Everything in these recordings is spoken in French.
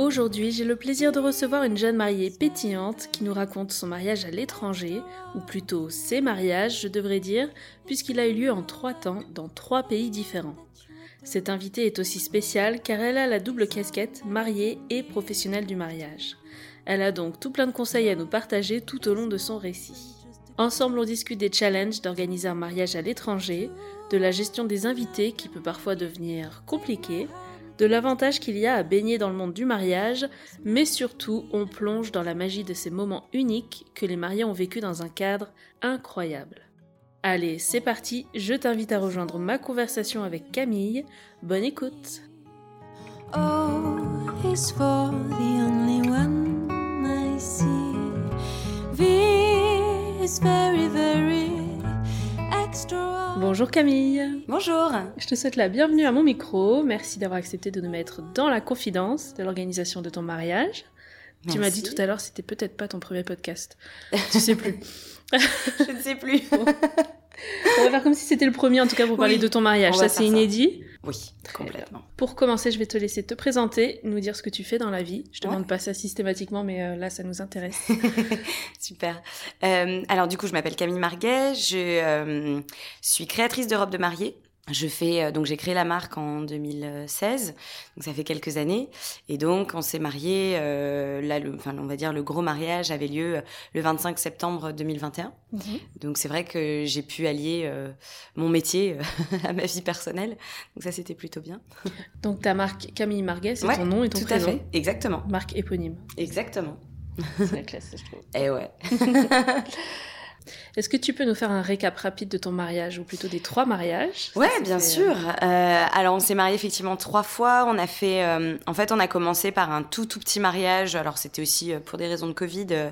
Aujourd'hui, j'ai le plaisir de recevoir une jeune mariée pétillante qui nous raconte son mariage à l'étranger, ou plutôt ses mariages, je devrais dire, puisqu'il a eu lieu en trois temps dans trois pays différents. Cette invitée est aussi spéciale car elle a la double casquette mariée et professionnelle du mariage. Elle a donc tout plein de conseils à nous partager tout au long de son récit. Ensemble, on discute des challenges d'organiser un mariage à l'étranger, de la gestion des invités qui peut parfois devenir compliquée, de l'avantage qu'il y a à baigner dans le monde du mariage, mais surtout on plonge dans la magie de ces moments uniques que les mariés ont vécu dans un cadre incroyable. Allez, c'est parti, je t'invite à rejoindre ma conversation avec Camille. Bonne écoute. Bonjour Camille Bonjour. Je te souhaite la bienvenue à mon micro, merci d'avoir accepté de nous mettre dans la confidence de l'organisation de ton mariage. Tu m'as dit tout à l'heure, c'était peut-être pas ton premier podcast. tu sais plus. Je ne sais plus. On va faire comme si c'était le premier, en tout cas, pour parler Oui, de ton mariage. Ça, c'est inédit. Oui, complètement. Pour commencer, je vais te laisser te présenter, nous dire ce que tu fais dans la vie. Je te Ouais. demande pas ça systématiquement, mais euh, là, ça nous intéresse. Super. Euh, alors du coup, je m'appelle Camille Marguet, je euh, suis créatrice de robes de mariée. Je fais euh, donc j'ai créé la marque en 2016, donc ça fait quelques années. Et donc on s'est mariés. euh, là, le, enfin on va dire le gros mariage avait lieu euh, le 25 septembre 2021. Donc c'est vrai que j'ai pu allier euh, mon métier à ma vie personnelle. Donc ça c'était plutôt bien. Donc, ta marque Camille Marguet, c'est Ouais, ton nom et ton Tout à prénom. fait, exactement, Marque éponyme. exactement. C'est la classe, je trouve. Et ouais. Est-ce que tu peux nous faire un récap rapide de ton mariage, ou plutôt des trois mariages? Ouais, bien sûr. Euh, alors, on s'est mariés effectivement trois fois. On a fait, euh, en fait, on a commencé par un tout tout petit mariage. Alors, c'était aussi euh, pour des raisons de Covid, euh,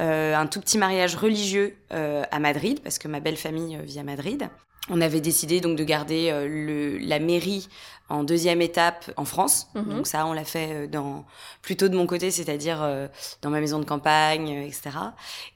euh, un tout petit mariage religieux euh, à Madrid, parce que ma belle famille euh, vit à Madrid. On avait décidé donc de garder euh, le, la mairie en deuxième étape en France. Mhm. Donc ça, on l'a fait euh, dans plutôt de mon côté, c'est-à-dire euh, dans ma maison de campagne, euh, etc.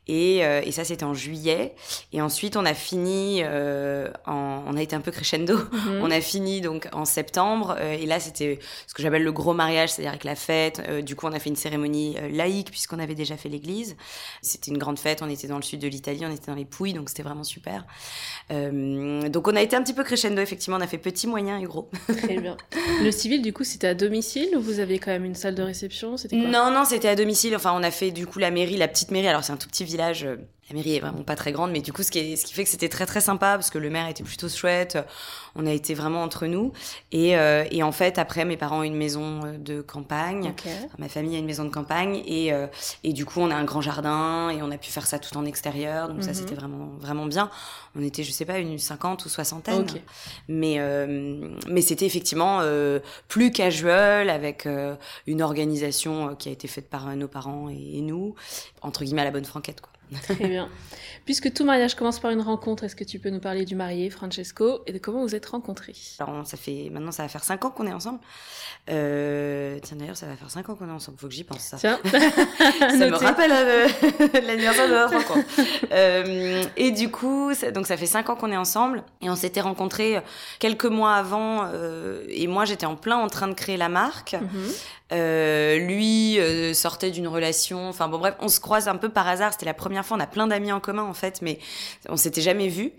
Et, euh, et ça, c'était en juillet. Et ensuite, on a fini, en, on a été un peu crescendo. Mhm. On a fini donc en septembre. et là, c'était ce que j'appelle le gros mariage, c'est-à-dire avec la fête. Du coup, on a fait une cérémonie laïque puisqu'on avait déjà fait l'église. C'était une grande fête. On était dans le sud de l'Italie, on était dans les Pouilles, donc c'était vraiment super. Donc, on a été un petit peu crescendo. Effectivement, on a fait petit, moyen et gros. Très bien. Le civil, du coup, c'était à domicile ou vous avez quand même une salle de réception? Quoi? Non, non, c'était à domicile. Enfin, on a fait du coup la mairie, la petite mairie. Alors, c'est un tout petit village. La mairie est vraiment pas très grande, mais du coup, ce qui, est- ce qui fait que c'était très très sympa parce que le maire était plutôt chouette. On a été vraiment entre nous. Et, euh, et en fait, après, mes parents ont une maison euh, de campagne. Ok. Ma famille a une maison de campagne et, euh, et du coup on a un grand jardin et on a pu faire ça tout en extérieur donc ça Mhm. c'était vraiment vraiment bien. On était je sais pas une cinquante ou soixantaine. Ok. Mais euh, mais c'était effectivement euh, plus casual avec euh, une organisation qui a été faite par nos parents et, et nous entre guillemets à la bonne franquette quoi. Très bien. Puisque tout mariage commence par une rencontre, est-ce que tu peux nous parler du marié, Francesco, et de comment vous êtes rencontrés? Alors on- ça fait maintenant ça va faire cinq ans qu'on est ensemble. Euh, tiens d'ailleurs ça va faire cinq ans qu'on est ensemble. Faut que j'y pense ça. Tiens, ça me rappelle euh, l'anniversaire de notre rencontre. Euh, et du coup, ça, donc ça fait cinq ans qu'on est ensemble et on s'était rencontrés quelques mois avant. euh, et moi, j'étais en plein en train de créer la marque. Mhm. Euh, lui euh, sortait d'une relation. Enfin bon, bref, on se croise un peu par hasard. C'était la première fois. On a plein d'amis en commun en fait, mais on s'était jamais vus.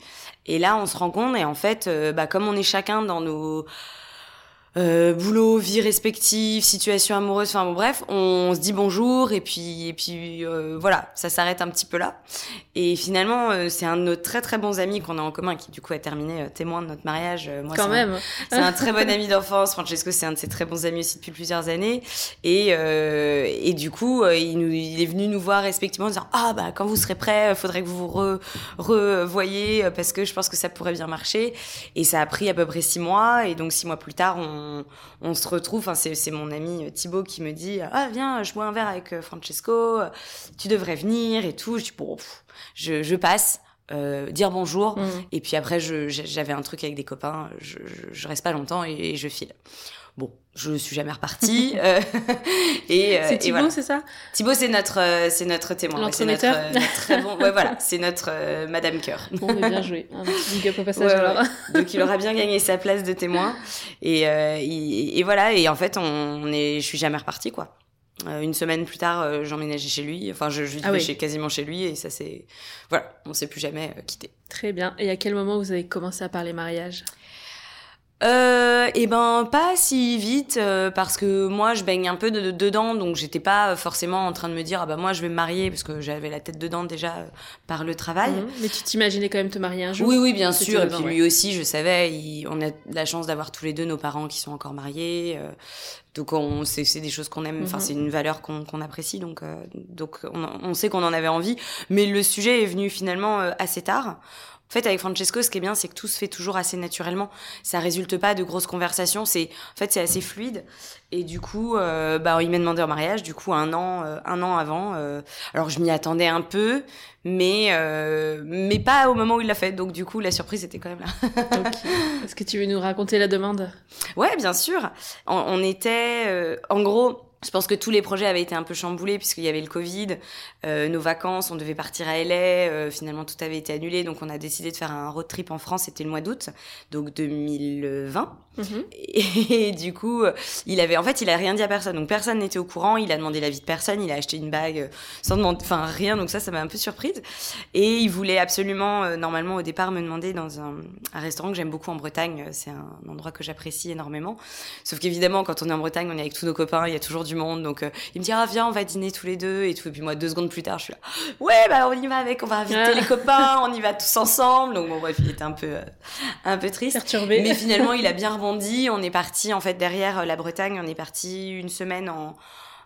Et là, on se rencontre et en fait, euh, bah, comme on est chacun dans nos euh, boulot, vie respective, situation amoureuse, enfin bon bref, on, se dit bonjour et puis et puis euh, voilà, ça s'arrête un petit peu là. Et finalement, euh, c'est un de nos très très bons amis qu'on a en commun qui du coup a terminé témoin de notre mariage. moi, Quand même. C'est un très bon ami d'enfance. Francesco, c'est un de ses très bons amis aussi depuis plusieurs années. Et et du coup, il, nous, il est venu nous voir respectivement en disant ah bah quand vous serez prêts, faudrait que vous vous revoyez parce que je pense que ça pourrait bien marcher. Et ça a pris à peu près six mois. Et donc six mois plus tard, on on, se retrouve. Enfin, c'est mon ami euh, Thibaut qui me dit Ah, viens, je bois un verre avec euh, Francesco, tu devrais venir et tout. Je dis Bon, je, passe. Euh, dire bonjour mmh. et puis après j'avais un truc avec des copains je, je, reste pas longtemps et je file Bon, je ne suis jamais repartie. Euh, et euh, c'est Thibaut, c'est ça? Thibaut, c'est notre, euh, c'est notre témoin. C'est notre, très bon. Ouais, voilà, c'est notre Madame Cœur. Bon, mais bien joué. Un petit big up au passage. alors. Donc, il aura bien gagné sa place de témoin. Et, et, voilà. Et en fait, on est, je suis jamais repartie, quoi. une semaine plus tard, j'emménageais chez lui. Enfin, je, je vivais ah chez, quasiment chez lui, et ça c'est, voilà, on s'est plus jamais quitté. Très bien. Et à quel moment vous avez commencé à parler mariage? Euh, et eh ben pas si vite euh, parce que moi je baigne un peu de, dedans donc j'étais pas forcément en train de me dire ah bah moi je vais me marier parce que j'avais la tête dedans déjà euh, par le travail. Mhm. Mais tu t'imaginais quand même te marier un jour? Oui oui bien sûr et puis lui aussi je savais on a la chance d'avoir tous les deux nos parents qui sont encore mariés euh, donc on c'est des choses qu'on aime enfin mhm. c'est une valeur qu'on apprécie donc donc on, on sait qu'on en avait envie mais le sujet est venu finalement assez tard. En fait, avec Francesco, ce qui est bien, c'est que tout se fait toujours assez naturellement. Ça résulte pas de grosses conversations. C'est, en fait, c'est assez fluide. Et du coup, euh, bah, il m'a demandé en mariage, du coup, un an, euh, un an avant. Euh, alors, je m'y attendais un peu, mais, mais pas au moment où il l'a fait. Donc, du coup, la surprise était quand même là. Est-ce que tu veux nous raconter la demande? Ouais, bien sûr. on était, en gros, je pense que tous les projets avaient été un peu chamboulés puisqu'il y avait le Covid, euh, nos vacances, on devait partir à LA, euh, finalement tout avait été annulé, donc on a décidé de faire un road trip en France, c'était le mois d'août, donc 2020. Mhm. Et, du coup, il avait, en fait, il a rien dit à personne, donc personne n'était au courant, il a demandé l'avis de personne, il a acheté une bague euh, sans demander, enfin rien, donc ça, ça m'a un peu surprise. Et il voulait absolument, normalement au départ, me demander dans un, un restaurant que j'aime beaucoup en Bretagne, c'est un endroit que j'apprécie énormément. Sauf qu'évidemment, quand on est en Bretagne, on est avec tous nos copains, il y a toujours du monde. Donc, euh, il me dit, ah, viens, on va dîner tous les deux et tout. Et puis moi, deux secondes plus tard, je suis là, ouais, bah, on y va avec, on va inviter les copains, on y va tous ensemble. Donc, bon, bref, il était un peu, euh, un peu triste. Perturbé. Mais finalement, il a bien rebondi. On est parti, en fait, derrière euh, la Bretagne, on est parti une semaine en,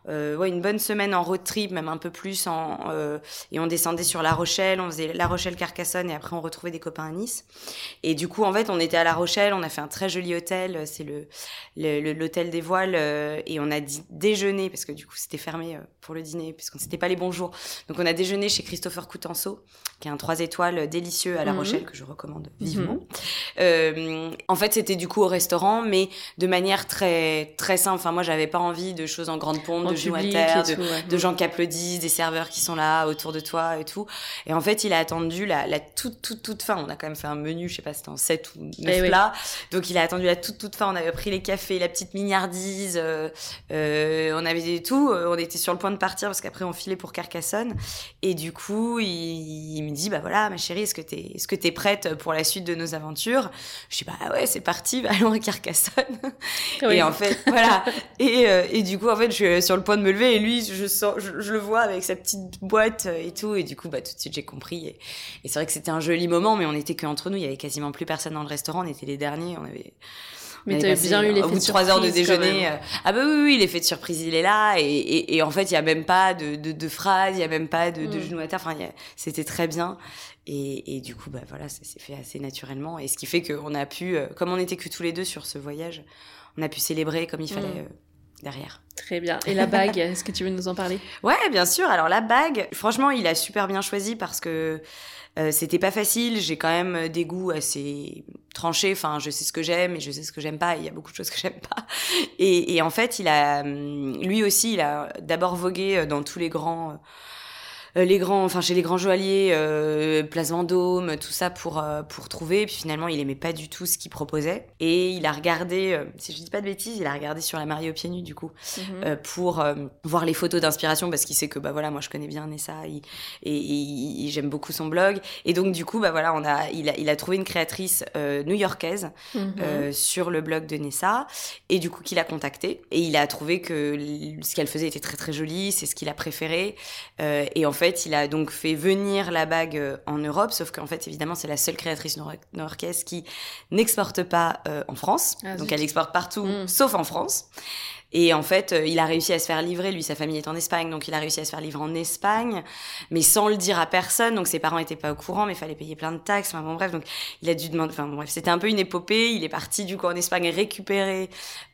ouais, une bonne semaine en road trip, même un peu plus. En, euh, et on descendait sur La Rochelle, on faisait La Rochelle-Carcassonne et après on retrouvait des copains à Nice. Et du coup, en fait, on était à La Rochelle, on a fait un très joli hôtel, c'est le l'hôtel des voiles, euh, et on a déjeuné, parce que du coup c'était fermé euh, pour le dîner, puisqu'on s'était pas les bons jours. Donc on a déjeuné chez Christopher Coutenceau, qui est un 3 étoiles délicieux à La mhm. Rochelle, que je recommande vivement. Mhm. Euh, en fait, c'était du coup au restaurant, mais de manière très très simple. Enfin, moi, j'avais pas envie de choses en grande pompe, de de, gens qui applaudissent, des serveurs qui sont là autour de toi et tout. Et en fait, il a attendu la, la toute, toute, toute fin. On a quand même fait un menu, je sais pas, c'était en 7 ou 9 eh plats. Donc, il a attendu la toute, toute fin. On avait pris les cafés, la petite mignardise, euh, euh, on avait tout. On était sur le point de partir parce qu'après, on filait pour Carcassonne. Et du coup, il, me dit, bah voilà, ma chérie, est-ce que t'es, est-ce que t'es prête pour la suite de nos aventures? Je dis, bah ouais, c'est parti, allons à Carcassonne. Et en fait, voilà. Et, euh, et du coup, en fait, je suis sur le point de me lever et lui, je, sens, je, le vois avec sa petite boîte et tout. Et du coup, bah, tout de suite, j'ai compris. Et, c'est vrai que c'était un joli moment, mais on était que entre nous. Il y avait quasiment plus personne dans le restaurant. On était les derniers. On avait. Mais t'avais bien eu l'effet de surprise. trois heures de déjeuner. Euh, ah bah oui, oui, l'effet de surprise, il est là. Et, et, et en fait, il y a même pas de, de, de phrases, il y a même pas de, de mm. genoux à terre. Enfin, c'était très bien. Et, et, du coup, bah voilà, ça s'est fait assez naturellement. Et ce qui fait qu'on a pu, euh, comme on était que tous les deux sur ce voyage, on a pu célébrer comme il fallait. Mm. Derrière. Très bien. Et la bague, est-ce que tu veux nous en parler? Ouais, bien sûr. Alors la bague, franchement, il a super bien choisi parce que euh, c'était pas facile. J'ai quand même des goûts assez tranchés. Enfin, je sais ce que j'aime et je sais ce que j'aime pas. Il y a beaucoup de choses que j'aime pas. Et, en fait, il a, lui aussi, il a d'abord vogué dans tous les grands les grands, enfin chez les grands joailliers, euh, Place Vendôme, tout ça pour euh, pour trouver. Puis finalement, il aimait pas du tout ce qu'il proposait et il a regardé, euh, si je dis pas de bêtises, il a regardé sur la Marie aux pieds nus du coup Mhm. euh, pour euh, voir les photos d'inspiration parce qu'il sait que bah voilà, moi je connais bien Nessa il- et, et- et j'aime beaucoup son blog et donc du coup bah voilà, on a il a il a trouvé une créatrice euh, new-yorkaise Mhm. euh, sur le blog de Nessa et du coup qu'il a contacté et il a trouvé que ce qu'elle faisait était très très joli, c'est ce qu'il a préféré Euh, et en fait il a donc fait venir la bague euh, en Europe, sauf qu'en fait évidemment c'est la seule créatrice nor- new-yorkaise qui n'exporte pas euh, en France, Ah, donc elle exporte partout Mm. sauf en France. Et en fait, euh, il a réussi à se faire livrer. Lui, sa famille est en Espagne, donc il a réussi à se faire livrer en Espagne, mais sans le dire à personne. Donc ses parents étaient pas au courant, mais il fallait payer plein de taxes. Enfin bon, bref, donc il a dû demander. Enfin bon, bref, c'était un peu une épopée. Il est parti du coup en Espagne récupérer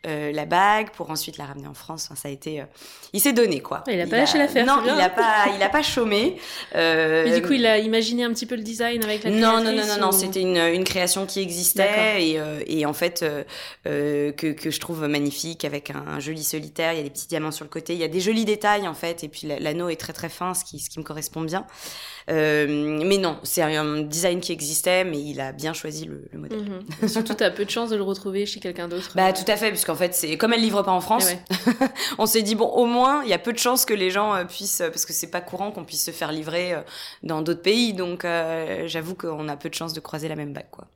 euh, la bague pour ensuite la ramener en France. Enfin, ça a été. euh, Il s'est donné quoi. Il a pas lâché l'affaire, Non, il a pas. Il a pas chômé. Euh, Mais du coup, il a imaginé un petit peu le design avec la non, non, non, non, non, c'était une, une création qui existait et, euh, et en fait euh, euh, que, que je trouve magnifique avec un, un joli solitaire. Il y a des petits diamants sur le côté, il y a des jolis détails en fait et puis la- l'anneau est très très fin, ce qui, ce qui me correspond bien. Euh, mais non, c'est un design qui existait, mais il a bien choisi le, le modèle. Mhm. Surtout, t'as peu de chance de le retrouver chez quelqu'un d'autre. Bah tout à fait, puisqu'en fait c'est comme elle livre pas en France, ouais. on s'est dit bon au moins il y a peu de chances que les gens euh, puissent parce que c'est pas courant qu'on puisse se faire livrer euh, dans d'autres pays, donc euh, j'avoue qu'on a peu de chances de croiser la même bague quoi.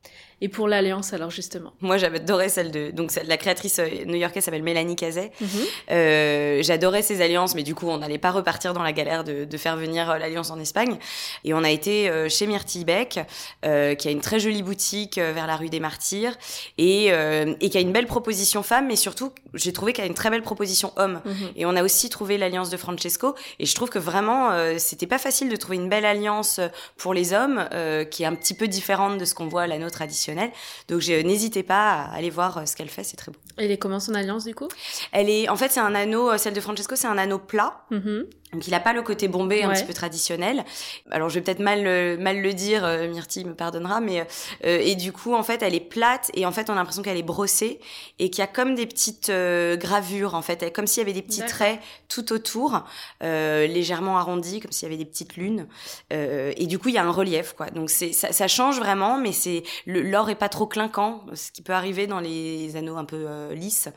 Et pour l'alliance, alors justement. Moi, j'avais adoré celle de donc la créatrice euh, new-yorkaise s'appelle Mélanie Cazet. Mhm. Euh, J'adorais ces alliances, mais du coup, on n'allait pas repartir dans la galère de, de faire venir euh, l'alliance en Espagne. Et on a été euh, chez Myrtille Beck, euh, qui a une très jolie boutique euh, vers la rue des Martyrs et, euh, et qui a une belle proposition femme, mais surtout, j'ai trouvé qu'elle a une très belle proposition homme. Mhm. Et on a aussi trouvé l'alliance de Francesco. Et je trouve que vraiment, euh, c'était pas facile de trouver une belle alliance pour les hommes, qui est un petit peu différente de ce qu'on voit à l'anneau traditionnel. Donc, n'hésitez pas à aller voir ce qu'elle fait, c'est très beau. Et les comment son alliance du coup? Elle est, en fait, c'est un anneau, celle de Francesco, c'est un anneau plat. Mhm. Donc il a pas le côté bombé un petit peu traditionnel. Alors je vais peut-être mal le- mal le dire, euh, Myrtille me pardonnera, mais euh, et du coup en fait elle est plate et en fait on a l'impression qu'elle est brossée et qu'il y a comme des petites euh, gravures en fait, comme s'il y avait des petits traits tout autour, euh, légèrement arrondis, comme s'il y avait des petites lunes. Euh, et du coup il y a un relief quoi. Donc c'est ça, ça change vraiment, mais c'est l'or est pas trop clinquant, ce qui peut arriver dans les anneaux un peu euh, lisses.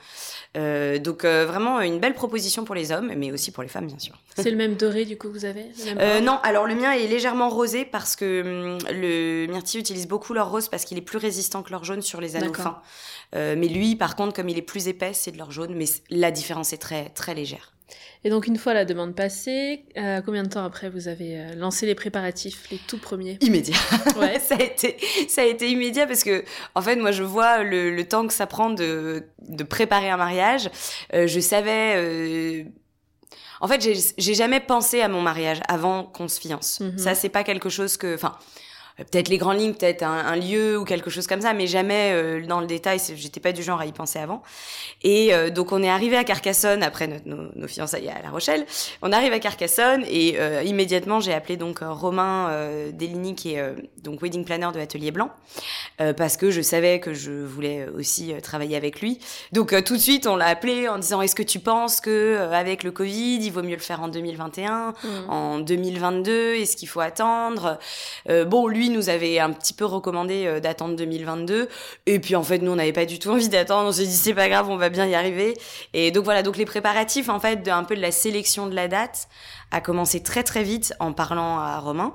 Euh, donc euh, vraiment une belle proposition pour les hommes, mais aussi pour les femmes bien sûr. C'est le même doré du coup que vous avez Euh, non, alors le mien est légèrement rosé parce que hum, le myrtille utilise beaucoup leur rose parce qu'il est plus résistant que leur jaune sur les anneaux fins. Euh, mais lui, par contre, comme il est plus épais, c'est de leur jaune, mais la différence est très très légère. Et donc une fois la demande passée, euh, combien de temps après vous avez euh, lancé les préparatifs, les tout premiers? Immédiat. Ouais. ça a été ça a été immédiat parce que en fait moi je vois le, le temps que ça prend de de préparer un mariage. Euh, je savais. En fait, j'ai- jamais pensé à mon mariage avant qu'on se fiance. Mhm. Ça, c'est pas quelque chose que, enfin, euh, peut-être les grandes lignes, peut-être un, un lieu ou quelque chose comme ça, mais jamais euh, dans le détail. J'étais pas du genre à y penser avant. Et euh, donc, on est arrivé à Carcassonne après notre- nos, nos fiançailles à La Rochelle. On arrive à Carcassonne et euh, immédiatement, j'ai appelé donc euh, Romain euh, Deligny, qui est euh, donc wedding planner de Atelier Blanc, euh, parce que je savais que je voulais aussi euh, travailler avec lui. Donc euh, tout de suite, on l'a appelé en disant est-ce que tu penses que euh, avec le Covid, il vaut mieux le faire en 2021, Mhm. en 2022, est-ce qu'il faut attendre? Euh, Bon, lui nous avait un petit peu recommandé euh, d'attendre 2022 et puis en fait, nous on n'avait pas du tout envie d'attendre, on s'est dit c'est pas grave, on va bien y arriver. Et donc voilà, donc les préparatifs en fait de, un peu de la sélection de la date a commencé très très vite en parlant à Romain.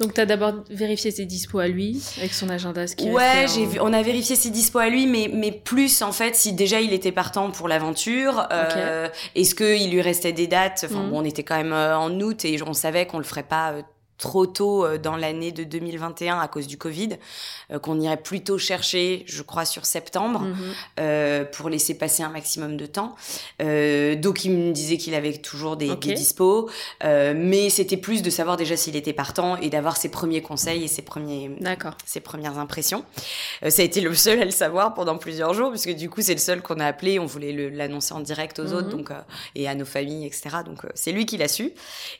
Donc t'as d'abord vérifié ses dispos à lui, avec son agenda, ce qui Ouais, j'ai en- vu, on a vérifié ses dispo à lui, mais, mais plus en fait, si déjà il était partant pour l'aventure, euh, est-ce qu'il lui restait des dates? Enfin, Mhm. bon, on était quand même euh, en août et on savait qu'on le ferait pas euh, trop tôt euh, dans l'année de 2021 à cause du Covid, euh, qu'on irait plutôt chercher, je crois, sur septembre Mhm. euh, pour laisser passer un maximum de temps. Euh, donc il me disait qu'il avait toujours des, Ok. des dispos, mais c'était plus de savoir déjà s'il était partant et d'avoir ses premiers conseils et ses premiers ses premières impressions. Ça a été le seul à le savoir pendant plusieurs jours, puisque du coup, c'est le seul qu'on a appelé. On voulait l'annoncer en direct aux Mhm. autres donc, et à nos familles, etc. Donc, c'est lui qui l'a su.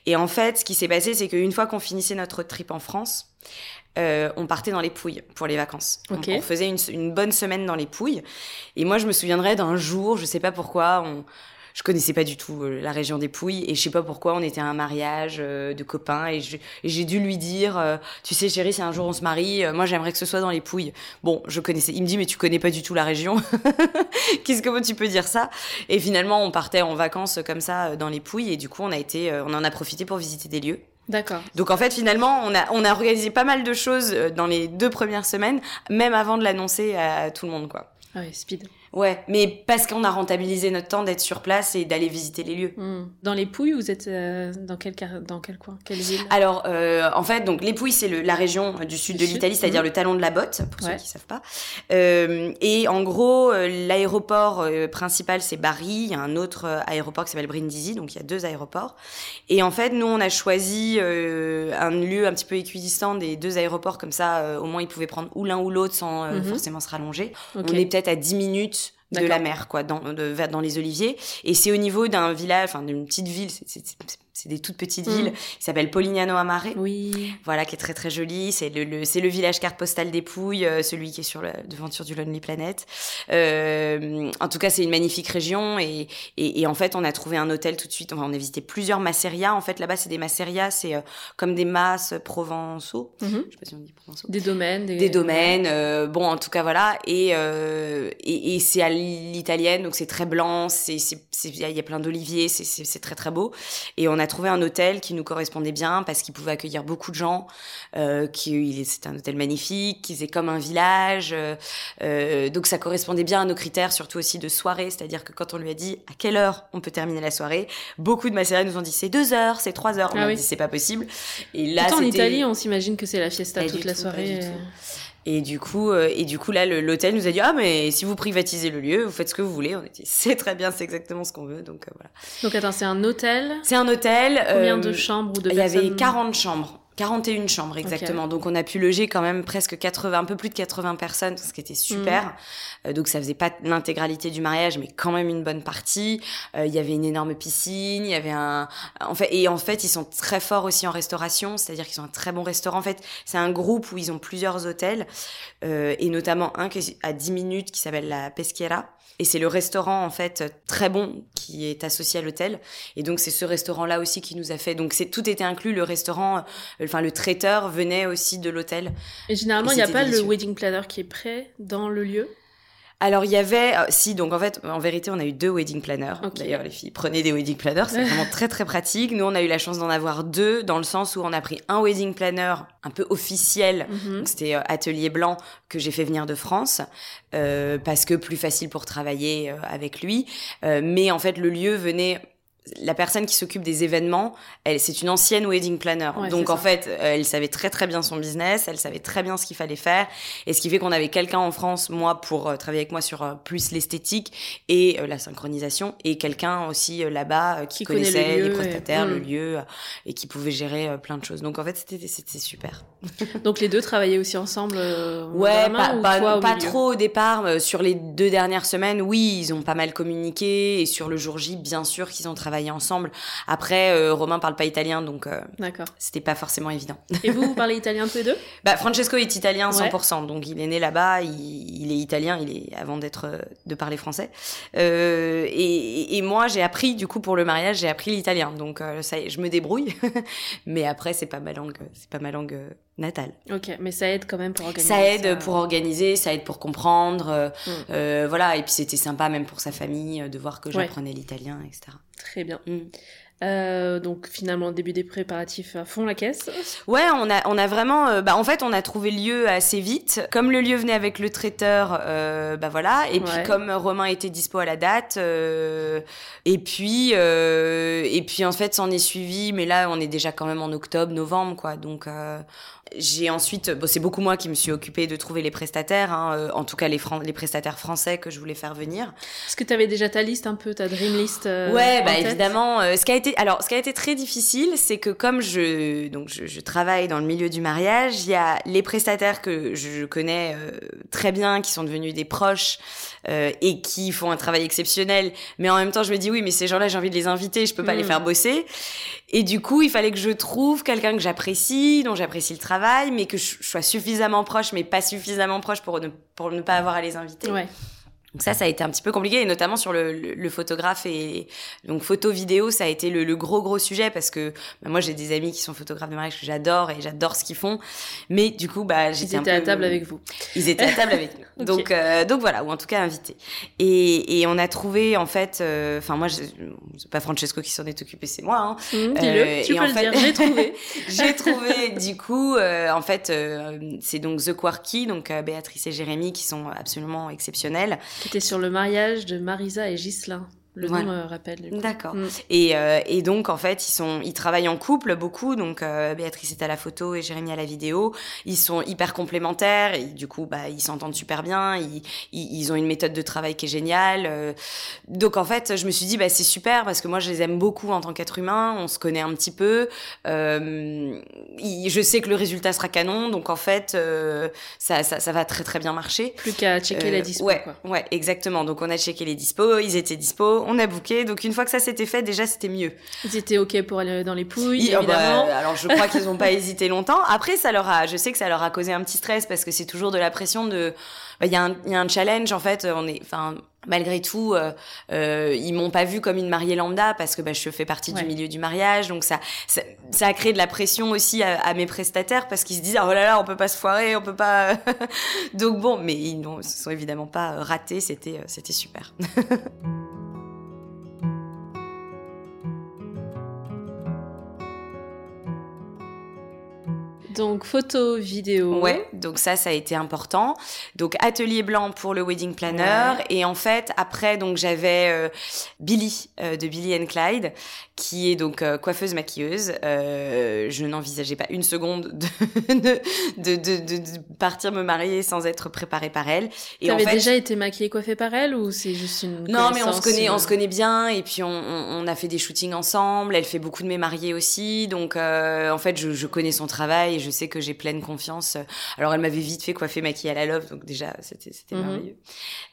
Et en fait, ce qui s'est passé, c'est qu'une fois qu'on finissait notre trip en France, euh, on partait dans les Pouilles pour les vacances. On- faisait une, une bonne semaine dans les Pouilles. Et moi, je me souviendrai d'un jour, je sais pas pourquoi, on, je connaissais pas du tout euh, la région des Pouilles et je sais pas pourquoi on était à un mariage euh, de copains et j'ai dû lui dire tu sais chérie si un jour on se marie moi j'aimerais que ce soit dans les Pouilles bon je connaissais il me dit mais tu connais pas du tout la région. Qu'est-ce que tu peux dire ça? Et finalement on partait en vacances comme ça dans les Pouilles et du coup on a été on en a profité pour visiter des lieux D'accord. donc en fait finalement on a on a organisé pas mal de choses euh, dans les deux premières semaines même avant de l'annoncer à tout le monde quoi Ah ouais, speed. Ouais mais parce qu'on a rentabilisé notre temps d'être sur place et d'aller visiter les lieux Hmm. Dans les Pouilles, vous êtes euh, dans, quel dans quel coin Quelle ville? Alors, euh, en fait, donc les Pouilles, c'est la région du sud de l'Italie, c'est-à-dire mhm. le talon de la botte, pour Ouais. ceux qui savent pas. Euh, et en gros, euh, l'aéroport euh, principal, c'est Bari. Il y a un autre euh, aéroport qui s'appelle Brindisi, donc il y a deux aéroports. Et en fait, nous, on a choisi euh, un lieu un petit peu équidistant des deux aéroports, comme ça, euh, au moins, ils pouvaient prendre ou l'un ou l'autre sans euh, Mhm. forcément se rallonger. Ok. On est peut-être à 10 minutes de la mer, quoi, dans, de, dans les oliviers. Et c'est au niveau d'un village, enfin d'une petite ville, c'est- c'est des toutes petites Mhm. villes, qui s'appelle Polignano a Mare. Oui. Voilà, qui est très très joli. C'est le, le- c'est le village carte postale des Pouilles, euh, celui qui est sur la devanture du Lonely Planet. Euh, en tout cas, c'est une magnifique région et, et, et en fait, on a trouvé un hôtel tout de suite. Enfin, on a visité plusieurs masserias. En fait, là-bas, c'est des masserias, c'est euh, comme des masses provençaux. Mhm. Je sais pas si on dit provençaux Des domaines. Des, des domaines. bon, en tout cas, voilà. Et, et, et c'est à l'italienne, donc c'est très blanc. C'est, il y a- il plein d'oliviers. C'est très très beau. Et on a trouvé un hôtel qui nous correspondait bien parce qu'il pouvait accueillir beaucoup de gens. Euh, c'était un hôtel magnifique, qui faisait comme un village. euh, euh, donc ça correspondait bien à nos critères, surtout aussi de soirée. C'est-à-dire que quand on lui a dit à quelle heure on peut terminer la soirée, beaucoup de Macéries nous ont dit c'est deux heures, c'est trois heures. On Ah a oui. dit c'est pas possible. Et là, Pourtant, en Italie, on s'imagine que c'est la fiesta toute la soirée. Et du coup, euh, et du coup là, l'hôtel nous a dit ah mais si vous privatisez le lieu, vous faites ce que vous voulez. On a dit c'est très bien, c'est exactement ce qu'on veut. Donc euh, voilà. Donc attends, c'est un hôtel. C'est un hôtel. Combien euh, de chambres ou de Il y avait personnes? 40 chambres. 41 chambres exactement. Donc on a pu loger quand même presque 80, un peu plus de 80 personnes, ce qui était super. Mhm. Euh, donc ça faisait pas l'intégralité du mariage, mais quand même une bonne partie. Euh, Il y avait une énorme piscine, il y avait un, en fait, et en fait ils sont très forts aussi en restauration, c'est-à-dire qu'ils ont un très bon restaurant. En fait, c'est un groupe où ils ont plusieurs hôtels, euh, et notamment un qui est à 10 minutes qui s'appelle la Peschiera. Et c'est le restaurant en fait très bon qui est associé à l'hôtel. Et donc c'est ce restaurant-là aussi qui nous a fait. Donc c'est tout était inclus. Le restaurant, euh, enfin le traiteur venait aussi de l'hôtel. Et généralement, il n'y a pas délicieux. le wedding planner qui est prêt dans le lieu? Alors il y avait, euh, si donc en fait, en vérité, on a eu deux wedding planners. D'ailleurs, les filles prenez des wedding planners, c'est vraiment très très pratique. Nous, on a eu la chance d'en avoir deux dans le sens où on a pris un wedding planner un peu officiel. Mhm. C'était euh, Atelier Blanc que j'ai fait venir de France euh, parce que plus facile pour travailler euh, avec lui. Euh, mais en fait, le lieu venait. La personne qui s'occupe des événements, elle, c'est une ancienne wedding planner. Ouais, Donc en ça. fait, euh, elle savait très très bien son business, elle savait très bien ce qu'il fallait faire. Et ce qui fait qu'on avait quelqu'un en France, moi, pour euh, travailler avec moi sur euh, plus l'esthétique et euh, la synchronisation, et quelqu'un aussi là-bas qui, connaissait les et- prestataires, le Mm. lieu, et qui pouvait gérer plein de choses. Donc en fait, c'était c'était super. Donc les deux travaillaient aussi ensemble. Ouais, main, pas, pas, au pas trop au départ. Sur les deux dernières semaines, oui, ils ont pas mal communiqué. Et sur le jour J, bien sûr qu'ils ont travaillé ensemble. Après, euh, Romain parle pas italien, donc euh, c'était pas forcément évident. Et vous, vous parlez italien tous les deux? Bah, Francesco est italien Ouais. 100%, donc il est né là-bas, il, il est italien, il est avant d'être euh, de parler français. Euh, et, et moi, j'ai appris du coup pour le mariage, j'ai appris l'italien, donc euh, ça, y est, je me débrouille. Mais après, c'est pas ma langue, c'est pas ma langue natale. Ok, mais ça aide quand même pour organiser. Ça aide pour organiser, ça aide pour comprendre, euh, Mm. euh, voilà. Et puis c'était sympa même pour sa famille de voir que Ouais. j'apprenais l'italien, etc. Très bien. Mm. Euh, donc finalement, début des préparatifs à fond la caisse. Ouais, on a, on a vraiment, euh, bah en fait, on a trouvé lieu assez vite. Comme le lieu venait avec le traiteur, euh, bah voilà. Et puis comme Romain était dispo à la date, et puis, et puis en fait, s'en est suivi. Mais là, on est déjà quand même en octobre, novembre, quoi. Donc j'ai ensuite, bon, c'est beaucoup moi qui me suis occupée de trouver les prestataires, hein, euh, en tout cas les, Fran- les prestataires français que je voulais faire venir. Est-ce que tu avais déjà ta liste un peu, ta dream list euh, Ouais, bah tête? évidemment. euh, ce qui a été, alors, ce qui a été très difficile, c'est que comme je, donc je, je travaille dans le milieu du mariage, il y a les prestataires que je connais euh, très bien, qui sont devenus des proches euh, et qui font un travail exceptionnel. Mais en même temps, je me dis oui, mais ces gens-là, j'ai envie de les inviter, je peux pas les faire bosser. Et du coup, il fallait que je trouve quelqu'un que j'apprécie, dont j'apprécie le travail, mais que je sois suffisamment proche, mais pas suffisamment proche pour ne pas avoir à les inviter. Donc ça, ça a été un petit peu compliqué, et notamment sur le, le, photographe et donc photo vidéo, ça a été le, le gros gros sujet parce que bah, moi j'ai des amis qui sont photographes de mariage que j'adore et j'adore ce qu'ils font, mais du coup bah j'étais un peu... à table avec vous. Ils étaient à table avec nous. Donc euh, donc voilà, ou en tout cas invités. Et, et on a trouvé en fait, euh, enfin moi c'est pas Francesco qui s'en est occupé, c'est moi. Hein. Mmh, Dis-le, tu peux le dire. J'ai trouvé. j'ai trouvé du coup en fait c'est donc The Quarky, donc Béatrice et Jérémy qui sont absolument exceptionnels. C'était sur le mariage de Marisa et Ghislain. Le nom me rappelle. D'accord. Mm. Et, euh, et, donc en fait ils sont ils travaillent en couple beaucoup donc euh, Béatrice est à la photo et Jérémy à la vidéo. Ils sont hyper complémentaires et du coup bah ils s'entendent super bien. Ils, ils, ont une méthode de travail qui est géniale. Euh. donc en fait je me suis dit bah c'est super parce que moi je les aime beaucoup en tant qu'être humain. On se connaît un petit peu. je sais que le résultat sera canon donc en fait ça, ça, ça va très très bien marcher. Plus qu'à checker la dispo. Ouais quoi. ouais exactement. Donc on a checké les dispos. Ils étaient dispo on a booké. Donc une fois que ça s'était fait, déjà c'était mieux. Ils étaient ok pour aller dans les pouilles, ah bah, alors je crois qu'ils n'ont pas hésité longtemps. Après, ça leur a, je sais que ça leur a causé un petit stress parce que c'est toujours de la pression de. Bah, il y, a un challenge en fait. On est, enfin, malgré tout, euh, euh, ils m'ont pas vu comme une mariée lambda parce que bah, je fais partie du milieu du mariage, donc ça, ça, a créé de la pression aussi à, mes prestataires parce qu'ils se disent oh là là, on peut pas se foirer, on peut pas. donc bon, mais ils ne se sont évidemment pas ratés, c'était c'était super. Donc photo, vidéo. Ouais, donc ça, ça a été important. Donc atelier blanc pour le wedding planner. Et en fait, après, donc j'avais euh, Billy euh, de Billy and Clyde, qui est donc euh, coiffeuse maquilleuse. je n'envisageais pas une seconde de de, de, de, partir me marier sans être préparée par elle. Et tu avais déjà été maquillée, coiffée par elle ou c'est juste une Non, mais on se connaît, on se connaît bien. Et puis on, on, a fait des shootings ensemble. Elle fait beaucoup de mes mariés aussi. Donc en fait, je, je connais son travail je sais que j'ai pleine confiance. Alors elle m'avait vite fait coiffer, maquiller à la love, donc déjà c'était c'était mhm. merveilleux.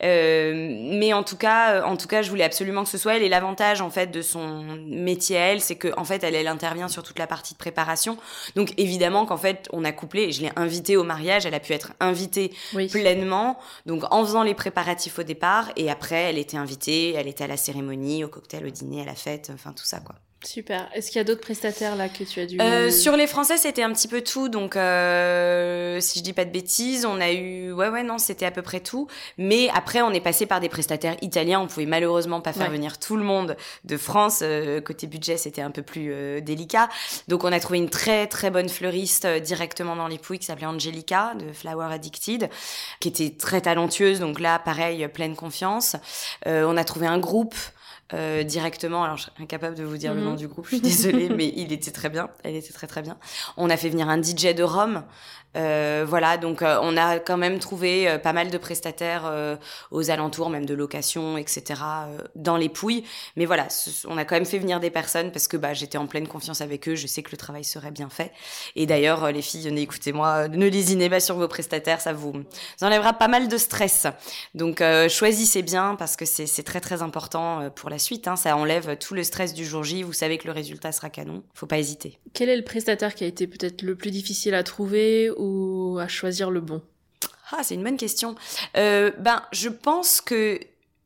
Euh, mais en tout cas, en tout cas, je voulais absolument que ce soit elle. Et l'avantage en fait de son métier elle, c'est que en fait elle, elle intervient sur toute la partie de préparation. Donc évidemment qu'en fait on a couplé. Je l'ai invitée au mariage, elle a pu être invitée pleinement. Donc en faisant les préparatifs au départ et après elle était invitée, elle était à la cérémonie, au cocktail, au dîner, à la fête, enfin tout ça quoi. Super. Est-ce qu'il y a d'autres prestataires là que tu as dû euh, Sur les Français, c'était un petit peu tout. Donc, euh, si je dis pas de bêtises, on a eu, ouais, ouais, non, c'était à peu près tout. Mais après, on est passé par des prestataires italiens. On pouvait malheureusement pas faire venir tout le monde de France. Euh, côté budget, c'était un peu plus euh, délicat. Donc, on a trouvé une très très bonne fleuriste euh, directement dans les Pouilles qui s'appelait Angelica de Flower Addicted, qui était très talentueuse. Donc là, pareil, pleine confiance. on a trouvé un groupe euh, directement. Alors, je suis incapable de vous dire le nom mhm. du groupe, je suis désolée, mais il était très bien. Elle était très très bien. On a fait venir un DJ de Rome euh, voilà, donc euh, on a quand même trouvé euh, pas mal de prestataires aux alentours, même de location, etc., dans les Pouilles. Mais voilà, on a quand même fait venir des personnes parce que bah, j'étais en pleine confiance avec eux. Je sais que le travail serait bien fait. Et d'ailleurs, les filles, écoutez-moi, ne lésinez pas sur vos prestataires, ça vous enlèvera pas mal de stress. Donc choisissez bien parce que c'est très très important pour la suite. Hein. Ça enlève tout le stress du jour J. Vous savez que le résultat sera canon. Faut pas hésiter. Quel est le prestataire qui a été peut-être le plus difficile à trouver ou à choisir le bon? Ah, c'est une bonne question. Euh, ben, je pense que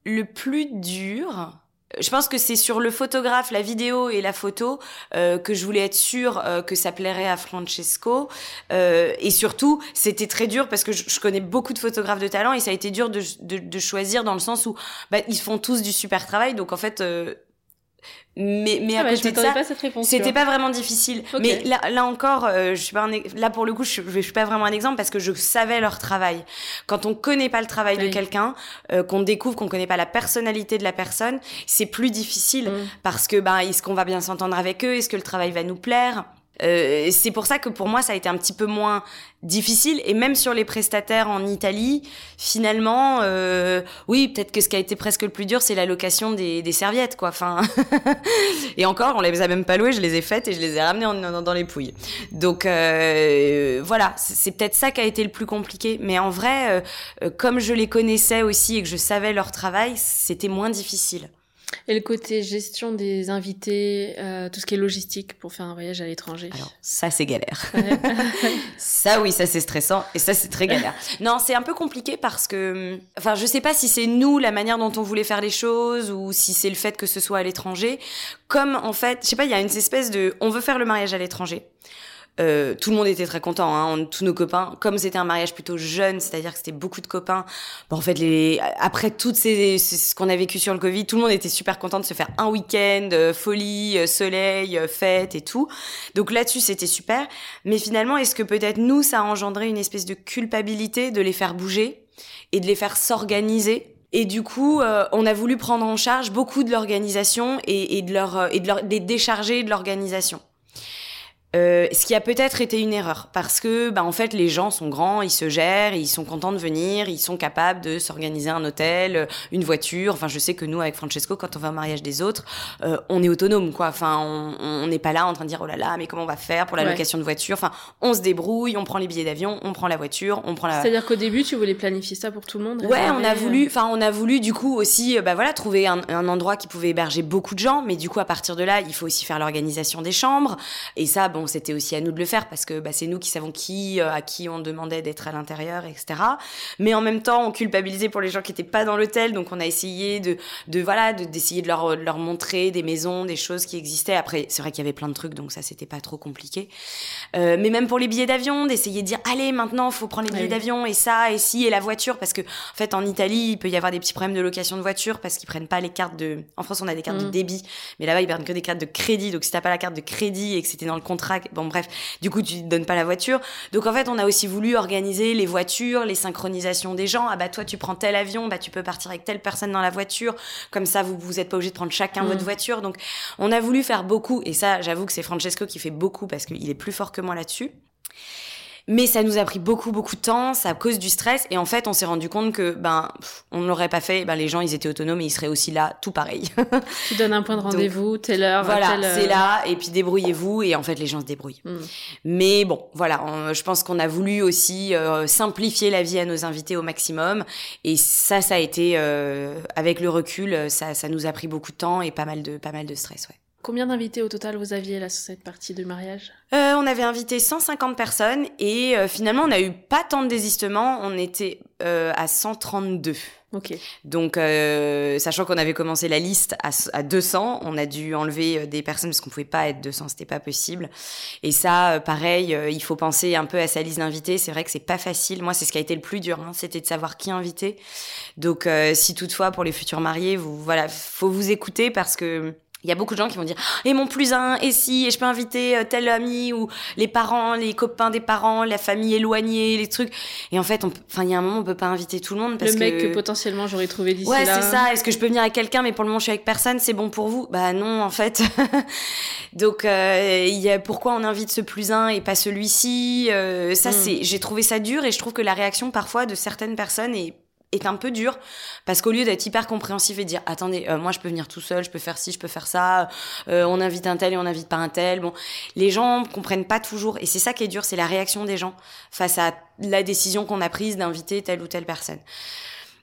le plus dur, je pense que c'est sur le photographe, la vidéo et la photo euh, que je voulais être sûre euh, que ça plairait à Francesco. et surtout, c'était très dur parce que je, connais beaucoup de photographes de talent et ça a été dur de, choisir dans le sens où bah, ils font tous du super travail. Donc en fait, mais mais ah à côté de ça c'était pas vraiment difficile. Mais là, là encore euh, je suis pas un, là pour le coup je, je, suis pas vraiment un exemple parce que je savais leur travail. Quand on connaît pas le travail de quelqu'un euh, qu'on découvre qu'on connaît pas la personnalité de la personne c'est plus difficile mm. parce que ben est-ce qu'on va bien s'entendre avec eux? Est-ce que le travail va nous plaire? Euh, c'est pour ça que pour moi ça a été un petit peu moins difficile. Et même sur les prestataires en Italie finalement euh, oui peut-être que ce qui a été presque le plus dur c'est la location des, des, serviettes quoi. Enfin et encore on les a même pas louées je les ai faites et je les ai ramenées en, dans les pouilles. Donc euh, voilà c'est peut-être ça qui a été le plus compliqué. Mais en vrai euh, comme je les connaissais aussi et que je savais leur travail c'était moins difficile Et le côté gestion des invités, euh, tout ce qui est logistique pour faire un voyage à l'étranger. Alors ça c'est galère. ça oui, ça c'est stressant et ça c'est très galère. Non, c'est un peu compliqué parce que, enfin, je sais pas si c'est nous la manière dont on voulait faire les choses ou si c'est le fait que ce soit à l'étranger. Comme en fait, je sais pas, il y a une espèce de, on veut faire le mariage à l'étranger. Euh, tout le monde était très content, hein, tous nos copains. Comme c'était un mariage plutôt jeune, c'est-à-dire que c'était beaucoup de copains. Bon, en fait, les après toutes ces ce qu'on a vécu sur le Covid, tout le monde était super content de se faire un week-end, euh, folie, euh, soleil, fête et tout. Donc là-dessus, c'était super. Mais finalement, est-ce que peut-être nous, ça a engendré une espèce de culpabilité de les faire bouger et de les faire s'organiser? Et du coup, on a voulu prendre en charge beaucoup de l'organisation et, et, de leur et de leur les décharger de l'organisation. Euh, ce qui a peut-être été une erreur parce que bah, en fait les gens sont grands, ils se gèrent, ils sont contents de venir, ils sont capables de s'organiser un hôtel, euh, une voiture. Enfin, je sais que nous avec Francesco, quand on va au mariage des autres, euh, on est autonome quoi. Enfin, on n'est pas là en train de dire oh là là, mais comment on va faire pour la location de voiture? Enfin, on se débrouille, on prend les billets d'avion, on prend la voiture, on prend la. C'est-à-dire qu'au début, tu voulais planifier ça pour tout le monde. Ouais, on a voulu. Enfin, on a voulu du coup aussi, bah voilà, trouver un, un endroit qui pouvait héberger beaucoup de gens, mais du coup à partir de là, il faut aussi faire l'organisation des chambres. Et ça, bon, c'était aussi à nous de le faire parce que bah, c'est nous qui savons qui, euh, à qui on demandait d'être à l'intérieur, etc. Mais en même temps, on culpabilisait pour les gens qui n'étaient pas dans l'hôtel, donc on a essayé de, de voilà, d'essayer de, leur, leur montrer des maisons, des choses qui existaient. Après, c'est vrai qu'il y avait plein de trucs, donc ça c'était pas trop compliqué. Euh, mais même pour les billets d'avion, d'essayer de dire allez maintenant, faut prendre les billets d'avion et ça et si et la voiture parce que en fait en Italie, il peut y avoir des petits problèmes de location de voiture parce qu'ils prennent pas les cartes de. En France, on a des cartes de mm. débit, mais là-bas ils prennent que des cartes de crédit. Donc si t'as pas la carte de crédit et que c'était dans le contrat, bon bref, du coup, tu ne donnes pas la voiture. Donc, en fait, on a aussi voulu organiser les voitures, les synchronisations des gens. Ah, bah, toi, tu prends tel avion, bah, tu peux partir avec telle personne dans la voiture. Comme ça, vous, vous êtes pas obligé de prendre chacun votre mm. voiture. Donc, on a voulu faire beaucoup. Et ça, j'avoue que c'est Francesco qui fait beaucoup parce qu'il est plus fort que moi là-dessus. Mais ça nous a pris beaucoup, beaucoup de temps, ça cause du stress. Et en fait, on s'est rendu compte que, ben, on ne l'aurait pas fait. Ben, les gens, ils étaient autonomes et ils seraient aussi là, tout pareil. tu donnes un point de rendez-vous, telle heure. Voilà, c'est là. Et puis débrouillez-vous. Et en fait, les gens se débrouillent. Hmm. Mais bon, voilà. je pense qu'on a voulu aussi euh, simplifier la vie à nos invités au maximum. Et ça, ça a été, euh, avec le recul, ça, ça nous a pris beaucoup de temps et pas mal de, pas mal de stress, ouais. Combien d'invités au total vous aviez là sur cette partie du mariage? Euh, On avait invité 150 personnes et euh, finalement on n'a eu pas tant de désistements, on était euh, à 132. Ok. Donc, euh, sachant qu'on avait commencé la liste à, à, 200, on a dû enlever des personnes parce qu'on pouvait pas être 200, c'était pas possible. Et ça, pareil, il faut penser un peu à sa liste d'invités. C'est vrai que c'est pas facile. Moi, c'est ce qui a été le plus dur, hein, c'était de savoir qui inviter. Donc, si toutefois pour les futurs mariés, vous voilà, faut vous écouter parce que il y a beaucoup de gens qui vont dire et mon plus un et si et je peux inviter euh, tel ami ou les parents les copains des parents la famille éloignée les trucs et en fait enfin il y a un moment on peut pas inviter tout le monde parce le mec que, potentiellement j'aurais trouvé d'ici ouais c'est ça. Est-ce que je peux venir avec quelqu'un mais pour le moment je suis avec personne c'est bon pour vous? Bah non en fait. Donc euh, y a pourquoi on invite ce plus un et pas celui-ci? Euh, ça hmm. c'est j'ai trouvé ça dur et je trouve que la réaction parfois de certaines personnes est est un peu dur parce qu'au lieu d'être hyper compréhensif et dire attendez euh, moi je peux venir tout seul je peux faire ci je peux faire ça euh, on invite un tel et on invite pas un tel bon. Les gens comprennent pas toujours et c'est ça qui est dur c'est la réaction des gens face à la décision qu'on a prise d'inviter telle ou telle personne.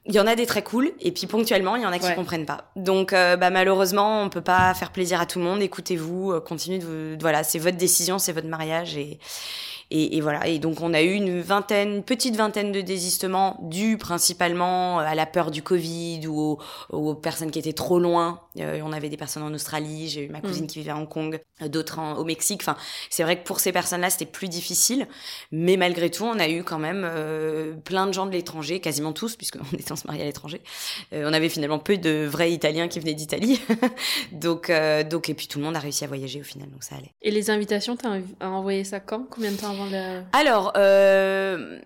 Il y en a des très cool et puis ponctuellement il y en a qui comprennent pas. Donc euh, bah malheureusement on peut pas faire plaisir à tout le monde. Écoutez-vous continuez de voilà c'est votre décision c'est votre mariage et et, et, voilà. Et donc on a eu une vingtaine, une petite vingtaine de désistements dus principalement à la peur du Covid ou aux, personnes qui étaient trop loin. Euh, on avait des personnes en Australie, j'ai eu ma cousine mm. qui vivait à Hong Kong, d'autres au Mexique. Enfin, c'est vrai que pour ces personnes-là c'était plus difficile, mais malgré tout on a eu quand même euh, plein de gens de l'étranger, quasiment tous puisqu'on était en se marier à l'étranger. Euh, on avait finalement peu de vrais Italiens qui venaient d'Italie. donc donc et puis tout le monde a réussi à voyager au final, donc ça allait. Et les invitations, t'as envoyé ça quand? Combien de temps alors, euh,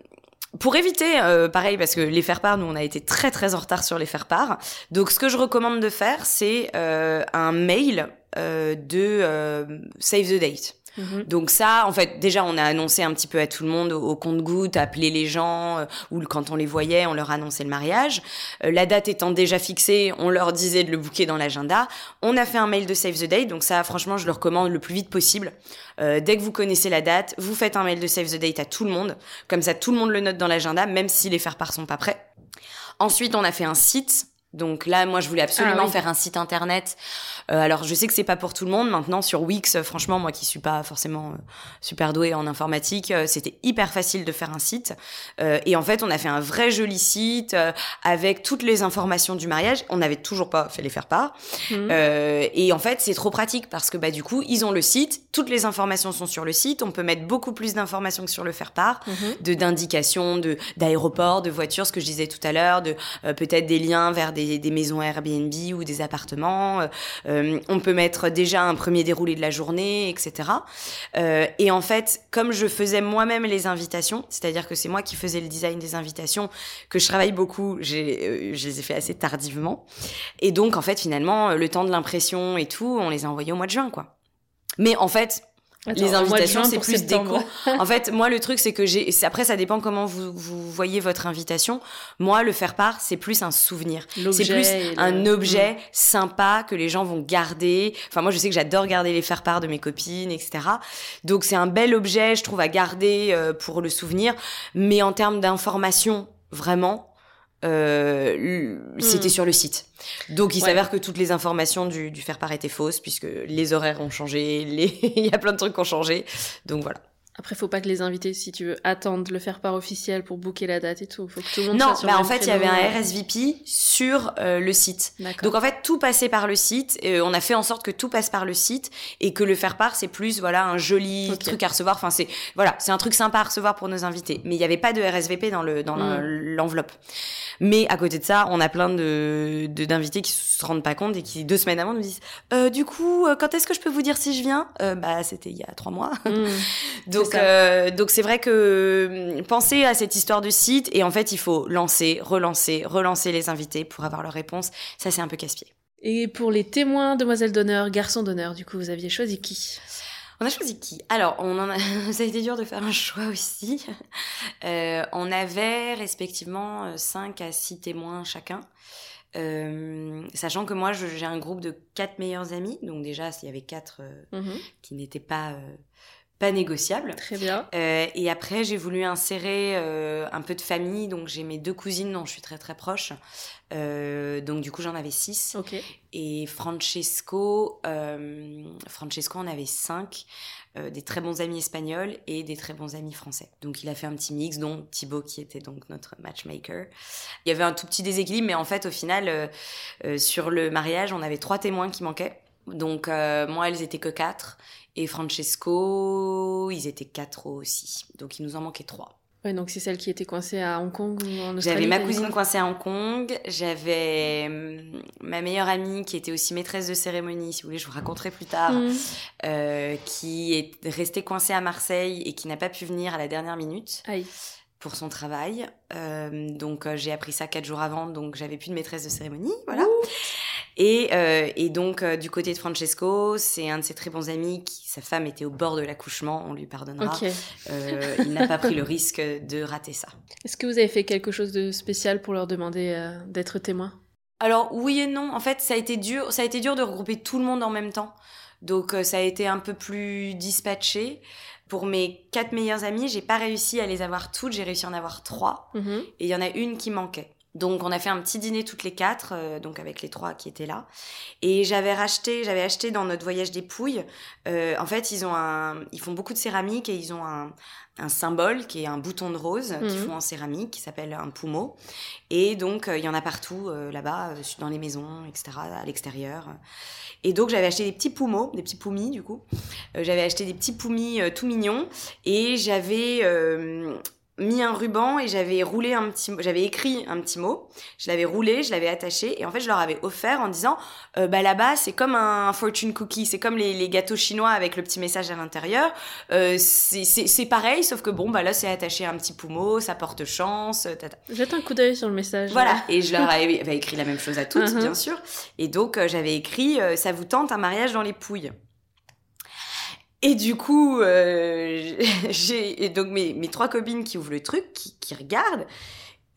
pour éviter, euh, pareil, parce que les faire-part, nous, on a été très très en retard sur les faire-part. Donc, ce que je recommande de faire, c'est euh, un mail de Save the Date. Mhm. Donc ça, en fait, déjà, on a annoncé un petit peu à tout le monde au, compte-goutte, appelé les gens, euh, ou quand on les voyait, on leur annonçait le mariage. Euh, la date étant déjà fixée, on leur disait de le booker dans l'agenda. On a fait un mail de Save the Date, donc ça, franchement, je le recommande le plus vite possible. Euh, dès que vous connaissez la date, vous faites un mail de Save the Date à tout le monde. Comme ça, tout le monde le note dans l'agenda, même si les faire-part sont pas prêts. Ensuite, on a fait un site Donc là, moi, je voulais absolument Ah oui. faire un site internet. Euh, alors, je sais que c'est pas pour tout le monde. Maintenant, sur Wix, euh, franchement, moi qui suis pas forcément euh, super douée en informatique, euh, c'était hyper facile de faire un site. Euh, et en fait, on a fait un vrai joli site euh, avec toutes les informations du mariage. On n'avait toujours pas fait les faire part. Mhm. Euh, et en fait, c'est trop pratique parce que bah du coup, ils ont le site, toutes les informations sont sur le site. On peut mettre beaucoup plus d'informations que sur le faire part Mhm. de d'indications de d'aéroports, de voitures, ce que je disais tout à l'heure, de euh, peut-être des liens vers des, des maisons Airbnb ou des appartements. Euh, euh, on peut mettre déjà un premier déroulé de la journée, etc. Euh, et en fait, comme je faisais moi-même les invitations, c'est-à-dire que c'est moi qui faisais le design des invitations, que je travaille beaucoup, j'ai, je les ai fait assez tardivement. Et donc, en fait, finalement, le temps de l'impression et tout, on les a envoyés au mois de juin, quoi. Mais en fait, Attends, les invitations, c'est plus déco. En fait, moi, le truc, c'est que j'ai. Après, ça dépend comment vous, vous voyez votre invitation. Moi, le faire part, c'est plus un souvenir. C'est plus le- un objet sympa que les gens vont garder. Enfin, moi, je sais que j'adore garder les faire part de mes copines, etc. Donc, c'est un bel objet, je trouve, à garder euh, pour le souvenir. Mais en termes d'information, vraiment. Euh, c'était Mm. sur le site. Donc il Ouais. s'avère que toutes les informations du, du faire part étaient fausses puisque les horaires ont changé, les... il y a plein de trucs qui ont changé. Donc voilà. Après, faut pas que les invités, si tu veux, attendent le faire part officiel pour booker la date et tout. Faut que tout le monde Non, soit bah en fait il y avait un RSVP sur euh, le site. Donc en fait tout passait par le site. Et on a fait en sorte que tout passe par le site et que le faire part c'est plus voilà un joli truc à recevoir. Enfin c'est voilà c'est un truc sympa à recevoir pour nos invités. Mais il n'y avait pas de RSVP dans le dans Mm. le- l'enveloppe. Mais à côté de ça on a plein de d'invités qui se rendent pas compte et qui deux semaines avant nous disent euh, du coup euh, quand est-ce que je peux vous dire si je viens? Euh, Bah c'était il y a trois mois. Mm. Donc, euh, donc c'est vrai que hum, pensez à cette histoire de site et en fait il faut lancer, relancer, relancer les invités pour avoir leur réponse. Ça c'est un peu casse-pied. Et pour les témoins, demoiselles d'honneur, garçons d'honneur, du coup, vous aviez choisi qui? On a choisi qui? Alors on en a... ça a été dur de faire un choix aussi. Euh, on avait respectivement 5 à 6 témoins chacun. Euh, sachant que moi j'ai un groupe de quatre meilleurs amis, donc déjà il y avait quatre euh, Mhm. qui n'étaient pas euh, pas négociables. Très bien. Euh, et après, j'ai voulu insérer euh, un peu de famille. Donc, j'ai mes deux cousines dont je suis très très proche. Euh, donc, du coup, j'en avais six. Ok. Et Francesco, Francesco en avait cinq. des très bons amis espagnols et des très bons amis français. Donc, il a fait un petit mix, dont Thibaut qui était donc notre matchmaker. Il y avait un tout petit déséquilibre, mais en fait, au final, sur le mariage, on avait trois témoins qui manquaient. Donc, moi, elles étaient que quatre. Et Francesco, ils étaient quatre aussi. Donc, il nous en manquait trois. Ouais, donc c'est celle qui était coincée à Hong Kong ou en Australie J'avais ma cousine coincée à Hong Kong. J'avais hum, ma meilleure amie qui était aussi maîtresse de cérémonie, si vous voulez, je vous raconterai plus tard, Mm. euh, qui est restée coincée à Marseille et qui n'a pas pu venir à la dernière minute Aïe. Pour son travail. Euh, donc euh, j'ai appris ça quatre jours avant, donc j'avais plus de maîtresse de cérémonie, voilà. Et, euh, et donc du côté de Francesco, c'est un de ses très bons amis qui, sa femme était au bord de l'accouchement, on lui pardonnera. Il n'a pas pris le risque de rater ça. Est-ce que vous avez fait quelque chose de spécial pour leur demander d'être témoin? Alors oui et non. En fait, ça a été dur. Ça a été dur de regrouper tout le monde en même temps. Donc ça a été un peu plus dispatché. Pour mes quatre meilleures amies, j'ai pas réussi à les avoir toutes. J'ai réussi à en avoir trois. Mhm. Et il y en a une qui manquait. Donc on a fait un petit dîner toutes les quatre, euh, donc avec les trois qui étaient là. Et j'avais racheté, j'avais acheté dans notre voyage des Pouilles. euh, en fait, ils ont un, ils font beaucoup de céramique et ils ont un, un symbole qui est un bouton de rose qu'ils Mhm. font en céramique qui s'appelle un poumeau. Et donc euh, il y en a partout euh, là-bas, euh, dans les maisons, etc., à l'extérieur. Et donc j'avais acheté des petits poumeaux, des petits poumis du coup. J'avais acheté des petits poumis tout mignons et j'avais euh, mis un ruban et j'avais roulé un petit j'avais écrit un petit mot je l'avais roulé je l'avais attaché et en fait je leur avais offert en disant euh, bah là-bas c'est comme un fortune cookie c'est comme les, les gâteaux chinois avec le petit message à l'intérieur euh, c'est pareil sauf que bon bah là c'est attaché à un petit poumeau ça porte chance euh, tata. Jette un coup d'œil sur le message. Voilà, et je leur avais, écrit la même chose à toutes, Mhm. bien sûr. Et donc, euh, j'avais écrit Ça vous tente un mariage dans les pouilles Et du coup, euh, j'ai donc mes, mes trois copines qui ouvrent le truc, qui, qui regardent.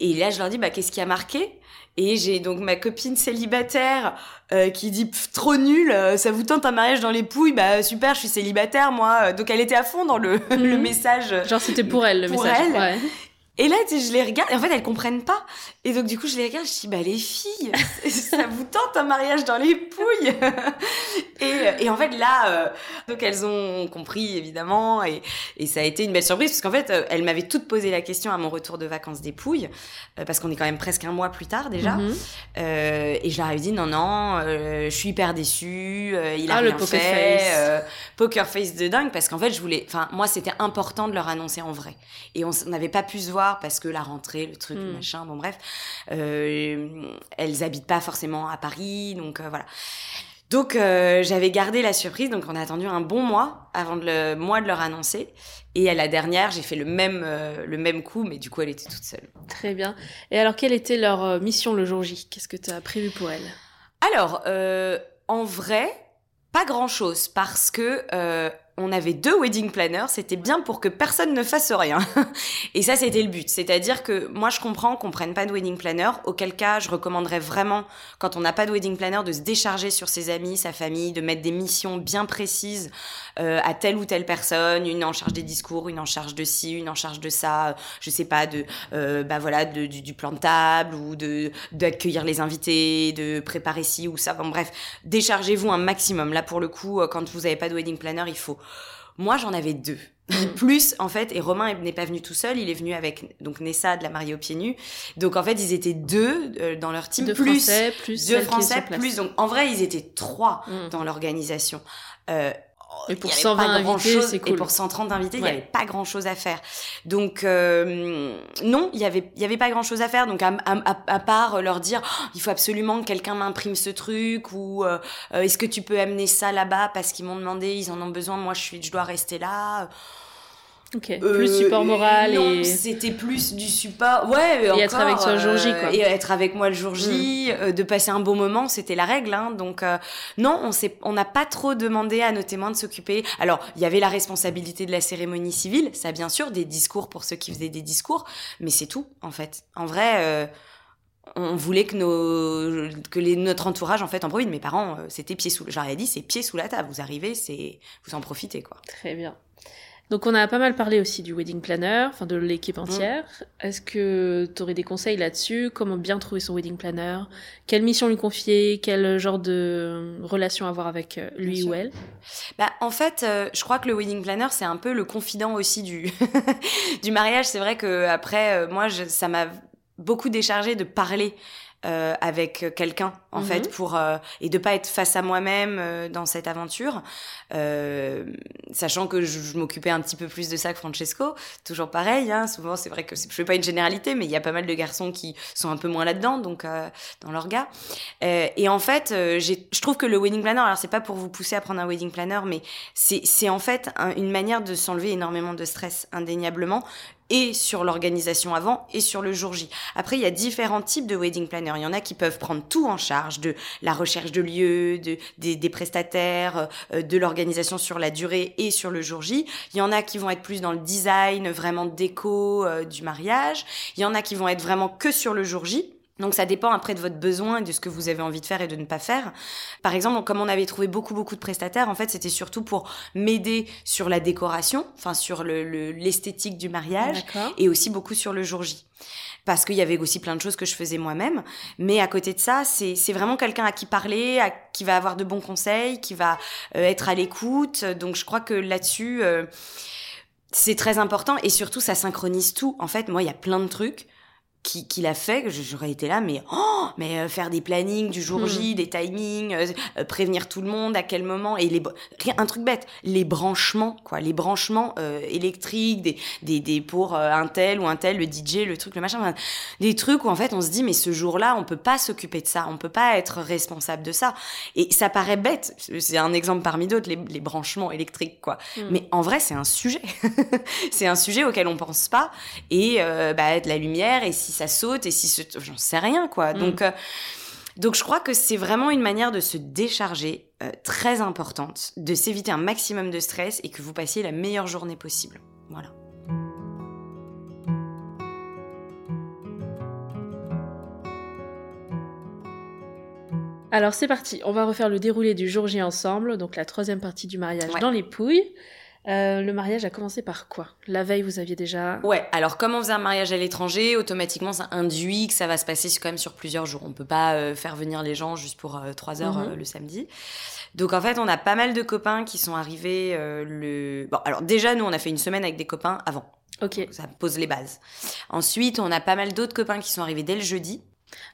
Et là, je leur dis bah, Qu'est-ce qui a marqué? Et j'ai donc ma copine célibataire euh, qui dit Pff, Trop nul, euh, ça vous tente un mariage dans les pouilles? Bah super, je suis célibataire, moi. Donc, elle était à fond dans le, le Mhm. message. Genre c'était pour elle le Pour message. elle. Ouais. Et là, tu sais, je les regarde, et en fait, elles comprennent pas. Et donc, du coup, je les regarde, je dis, bah, les filles, ça vous tente un mariage dans les pouilles? Et, et en fait, là, euh, donc elles ont compris, évidemment, et, et ça a été une belle surprise, parce qu'en fait, euh, elles m'avaient toutes posé la question à mon retour de vacances des pouilles, euh, parce qu'on est quand même presque un mois plus tard, déjà. Mhm. Euh, et je leur avais dit, non, non, euh, je suis hyper déçue, euh, il a Ah, le poker fait, face. euh, poker face de dingue, parce qu'en fait, je voulais, enfin, moi, c'était important de leur annoncer en vrai. Et on n'avait pas pu se voir parce que la rentrée, le truc, le Mm. machin, bon bref. Euh, elles habitent pas forcément à Paris, donc euh, voilà. Donc euh, j'avais gardé la surprise, donc on a attendu un bon mois avant de le, moi de leur annoncer. Et à la dernière, j'ai fait le même, euh, le même coup, mais du coup, elle était toute seule. Très bien. Et alors, quelle était leur mission le jour J? Qu'est-ce que tu as prévu pour elles Alors, euh, en vrai, pas grand-chose, parce que on avait deux wedding planners, c'était bien pour que personne ne fasse rien. Et ça, c'était le but. C'est-à-dire que moi, je comprends qu'on prenne pas de wedding planner, auquel cas, je recommanderais vraiment, quand on n'a pas de wedding planner, de se décharger sur ses amis, sa famille, de mettre des missions bien précises euh, à telle ou telle personne, une en charge des discours, une en charge de ci, une en charge de ça, je sais pas, de, euh, bah voilà, du, du plan de table ou de d'accueillir les invités, de préparer ci ou ça. Bon, bref, déchargez-vous un maximum. Là, pour le coup, euh, quand vous avez pas de wedding planner, il faut. Moi, j'en avais deux. Plus, en fait, et Romain n'est pas venu tout seul, il est venu avec donc Nessa de la mariée aux pieds nus. Donc, en fait, ils étaient deux euh, dans leur team, Deux plus Français, plus deux Français, plus. Donc, en vrai, ils étaient trois Mm. dans l'organisation. Euh, Et pour il y avait 120 pas invités, c'est cool. Et pour 130 invités, il Ouais. n'y avait pas grand-chose à faire. Donc, euh, non, il y avait, il y avait pas grand-chose à faire. Donc, à, à- à- à part leur dire, Oh, il faut absolument que quelqu'un m'imprime ce truc, ou euh, euh, est-ce que tu peux amener ça là-bas parce qu'ils m'ont demandé, ils en ont besoin, moi je suis, je dois rester là. Ok. Euh, plus support moral non, et. c'était plus du support. Ouais, Et encore, être avec toi le jour J, euh, quoi. Mm. Et être avec moi le jour J, euh, de passer un bon moment, c'était la règle. Hein, donc euh, non, on s'est, on n'a pas trop demandé à nos témoins de s'occuper. Alors, il y avait la responsabilité de la cérémonie civile, ça bien sûr, des discours pour ceux qui faisaient des discours, mais c'est tout en fait. En vrai. euh, on voulait que nos que les, notre entourage en fait en profite mes parents c'était pieds sous j'aurais dit c'est pieds sous la table vous arrivez c'est vous en profitez quoi Très bien. Donc on a pas mal parlé aussi du wedding planner, enfin de Mm. l'équipe entière. Est-ce que tu aurais des conseils là-dessus? Comment bien trouver son wedding planner? Quelle mission lui confier? Quel genre de relation avoir avec euh, lui ou elle? Bah, en fait, euh, je crois que le wedding planner, c'est un peu le confident aussi du, du mariage. C'est vrai que après, euh, moi, je- ça m'a beaucoup déchargé de parler euh, avec quelqu'un, en Mhm. fait, pour euh, et de pas être face à moi-même euh, dans cette aventure, Euh, sachant que je, m'occupais un petit peu plus de ça que Francesco. Toujours pareil, hein, souvent c'est vrai que je fais pas une généralité, mais il y a pas mal de garçons qui sont un peu moins là-dedans, donc euh, dans leur gars. Euh, et en fait, euh, je trouve que le wedding planner, alors c'est pas pour vous pousser à prendre un wedding planner, mais c'est en fait un- une manière de s'enlever énormément de stress, indéniablement, et sur l'organisation avant et sur le jour J. Après, il y a différents types de wedding planner. Il y en a qui peuvent prendre tout en charge, de la recherche de lieux, de, des, prestataires, euh, de l'organisation sur la durée et sur le jour J. Il y en a qui vont être plus dans le design, vraiment déco euh, du mariage. Il y en a qui vont être vraiment que sur le jour J. Donc ça dépend après de votre besoin et de ce que vous avez envie de faire et de ne pas faire. Par exemple, comme on avait trouvé beaucoup beaucoup de prestataires, en fait, c'était surtout pour m'aider sur la décoration, enfin sur le- le- l'esthétique du mariage et aussi beaucoup sur le jour J. Parce qu'il y avait aussi plein de choses que je faisais moi-même. Mais à côté de ça, c'est vraiment quelqu'un à qui parler, à, qui va avoir de bons conseils, qui va euh, être à l'écoute. Donc je crois que là-dessus, euh, c'est très important. Et surtout, ça synchronise tout. En fait, moi, il y a plein de trucs qui- qu'il a fait, que j'aurais été là, mais oh, mais euh, faire des plannings du jour Hmm. J, des timings, euh, euh, prévenir tout le monde à quel moment et les rien un truc bête, les branchements quoi, les branchements euh, électriques, des des des pour euh, un tel ou un tel, le DJ, le truc, le machin, enfin, des trucs où en fait on se dit mais ce jour-là on peut pas s'occuper de ça, on peut pas être responsable de ça et ça paraît bête, c'est un exemple parmi d'autres les, les branchements électriques quoi, Hmm. mais en vrai c'est un sujet, c'est un sujet auquel on pense pas et bah, de la lumière et si ça saute et si ce... j'en sais rien quoi Mm. donc euh, donc je crois que c'est vraiment une manière de se décharger euh, très importante de s'éviter un maximum de stress et que vous passiez la meilleure journée possible voilà Alors c'est parti, on va refaire le déroulé du jour J ensemble, donc la troisième partie du mariage Ouais. dans les pouilles. Euh, le mariage a commencé par quoi? La veille, vous aviez déjà. Ouais, alors comme on faisait un mariage à l'étranger, automatiquement ça induit que ça va se passer quand même sur plusieurs jours. On peut pas euh, faire venir les gens juste pour euh, trois heures Mhm. euh, le samedi. Donc en fait, on a pas mal de copains qui sont arrivés euh, le. Bon, alors déjà, nous, on a fait une semaine avec des copains avant. Ok. Ça pose les bases. Ensuite, on a pas mal d'autres copains qui sont arrivés dès le jeudi.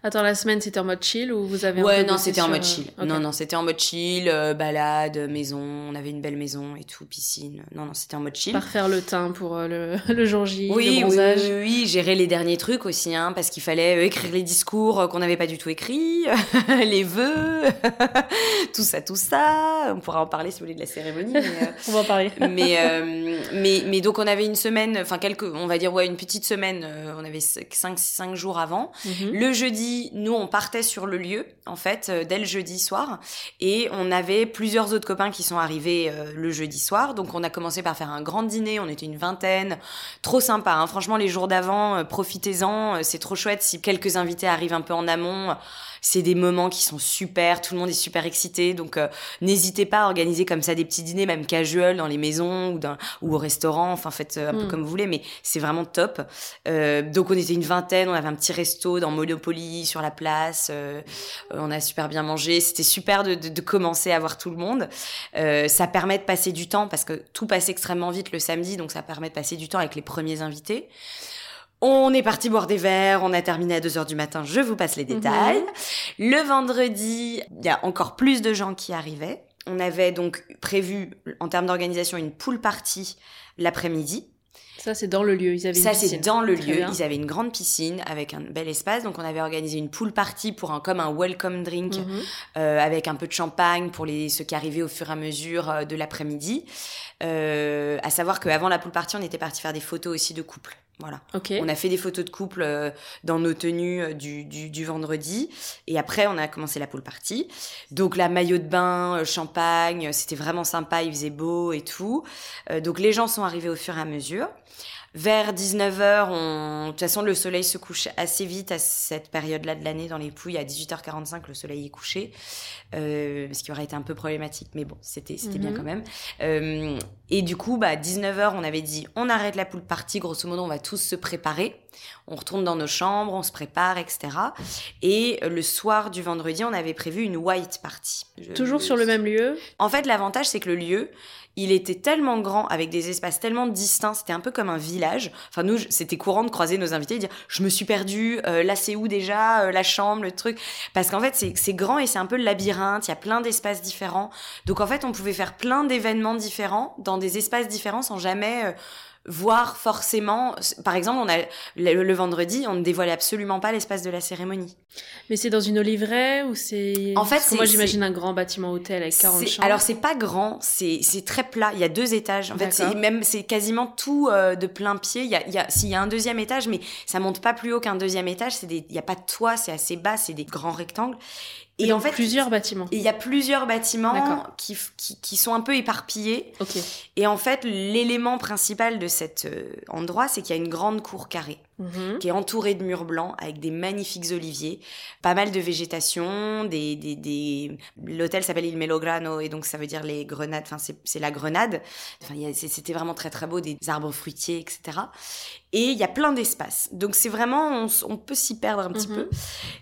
Attends, la semaine c'était en mode chill ou vous avez un Ouais, non, c'était en mode euh, chill. Non, non, c'était en mode chill, euh, balade, maison. On avait une belle maison et tout, piscine. Non, non, c'était en mode chill. Par faire le teint pour euh, le, le jour J, Oui, le bronzage. oui, oui, gérer les derniers trucs aussi, hein, parce qu'il fallait écrire les discours qu'on n'avait pas du tout écrits, les vœux, tout ça, tout ça. On pourra en parler si vous voulez de la cérémonie. Mais, On va en parler. mais, euh, mais, mais donc on avait une semaine, enfin quelques, on va dire ouais, une petite semaine. on avait 5 cinq jours avant. Mhm. Le jeudi, nous, on partait sur le lieu, en fait, euh, dès le jeudi soir. Et on avait plusieurs autres copains qui sont arrivés euh, le jeudi soir. Donc, on a commencé par faire un grand dîner. On était une vingtaine. Trop sympa. hein. Franchement, les jours d'avant, euh, profitez-en. C'est trop chouette. Si quelques invités arrivent un peu en amont, c'est des moments qui sont super. Tout le monde est super excité. Donc, euh, n'hésitez pas à organiser comme ça des petits dîners, même casual, dans les maisons ou, dans, ou au restaurant. Enfin, faites euh, un peu Mm. comme vous voulez. Mais c'est vraiment top. Euh, donc on était une vingtaine, on avait un petit resto dans Monopoly sur la place, euh, euh, on a super bien mangé, c'était super de, de, de commencer à voir tout le monde. Euh, ça permet de passer du temps parce que tout passe extrêmement vite le samedi, donc ça permet de passer du temps avec les premiers invités. On est parti boire des verres, on a terminé à 2h du matin, je vous passe les détails. Le vendredi, il y a encore plus de gens qui arrivaient. On avait donc prévu, en termes d'organisation, une pool party l'après-midi. Ça, c'est dans le lieu. Ils avaient Ça, une c'est dans le Très lieu. bien. Ils avaient une grande piscine avec un bel espace. Donc, on avait organisé une pool party pour un, comme un welcome drink Mhm. euh, avec un peu de champagne pour les, ceux qui arrivaient au fur et à mesure euh, de l'après-midi. Euh, à savoir qu'avant la pool party, on était parti faire des photos aussi de couple. Voilà. On a fait des photos de couple euh, dans nos tenues euh, du, du, du vendredi. Et après, on a commencé la pool party. Donc, la maillot de bain, euh, champagne, c'était vraiment sympa. Il faisait beau et tout. Donc, les gens sont arrivés au fur et à mesure. Vers 19h, on... de toute façon, le soleil se couche assez vite à cette période-là de l'année dans les Pouilles. À 18h45, le soleil est couché, euh, ce qui aurait été un peu problématique, mais bon, c'était c'était bien Mhm. quand même. Euh, et du coup, bah, à 19h, on avait dit, on arrête la poule partie, grosso modo, on va tous se préparer. On retourne dans nos chambres, on se prépare, etc. Et le soir du vendredi, on avait prévu une white party. Je- Toujours sur le même lieu? en fait, l'avantage, c'est que le lieu, il était tellement grand, avec des espaces tellement distincts, c'était un peu comme un village. Enfin, nous, c'était courant de croiser nos invités et dire Je me suis perdue, euh, là, c'est où déjà Euh, La chambre, le truc? Parce qu'en fait, c'est c'est grand et c'est un peu le labyrinthe, il y a plein d'espaces différents. Donc, en fait, on pouvait faire plein d'événements différents dans des espaces différents sans jamais. euh, voir forcément, par exemple, on a le, le vendredi, on ne dévoilait absolument pas l'espace de la cérémonie. Mais c'est dans une oliveraie ou c'est. En fait, Parce que moi j'imagine un grand bâtiment hôtel avec 40 C'est- chambres. Alors c'est pas grand, c'est c'est très plat. Il y a deux étages. En fait, c'est même c'est quasiment tout euh, de plein pied. Il y a, il y a s'il y a un deuxième étage, mais ça monte pas plus haut qu'un deuxième étage. C'est des, il y a pas de toit, c'est assez bas, c'est des grands rectangles. Et Donc, en fait, plusieurs bâtiments. il y a plusieurs bâtiments qui, f- qui qui sont un peu éparpillés. Et en fait, l'élément principal de cet euh, endroit, c'est qu'il y a une grande cour carrée Mhm. qui est entouré de murs blancs avec des magnifiques oliviers, pas mal de végétation, des, des, des... l'hôtel s'appelle Il Melograno et donc ça veut dire les grenades, enfin c'est, la grenade, enfin c'était vraiment très très beau, des arbres fruitiers, etc. Et il y a plein d'espaces, donc c'est vraiment, on, peut s'y perdre un petit Mhm. peu.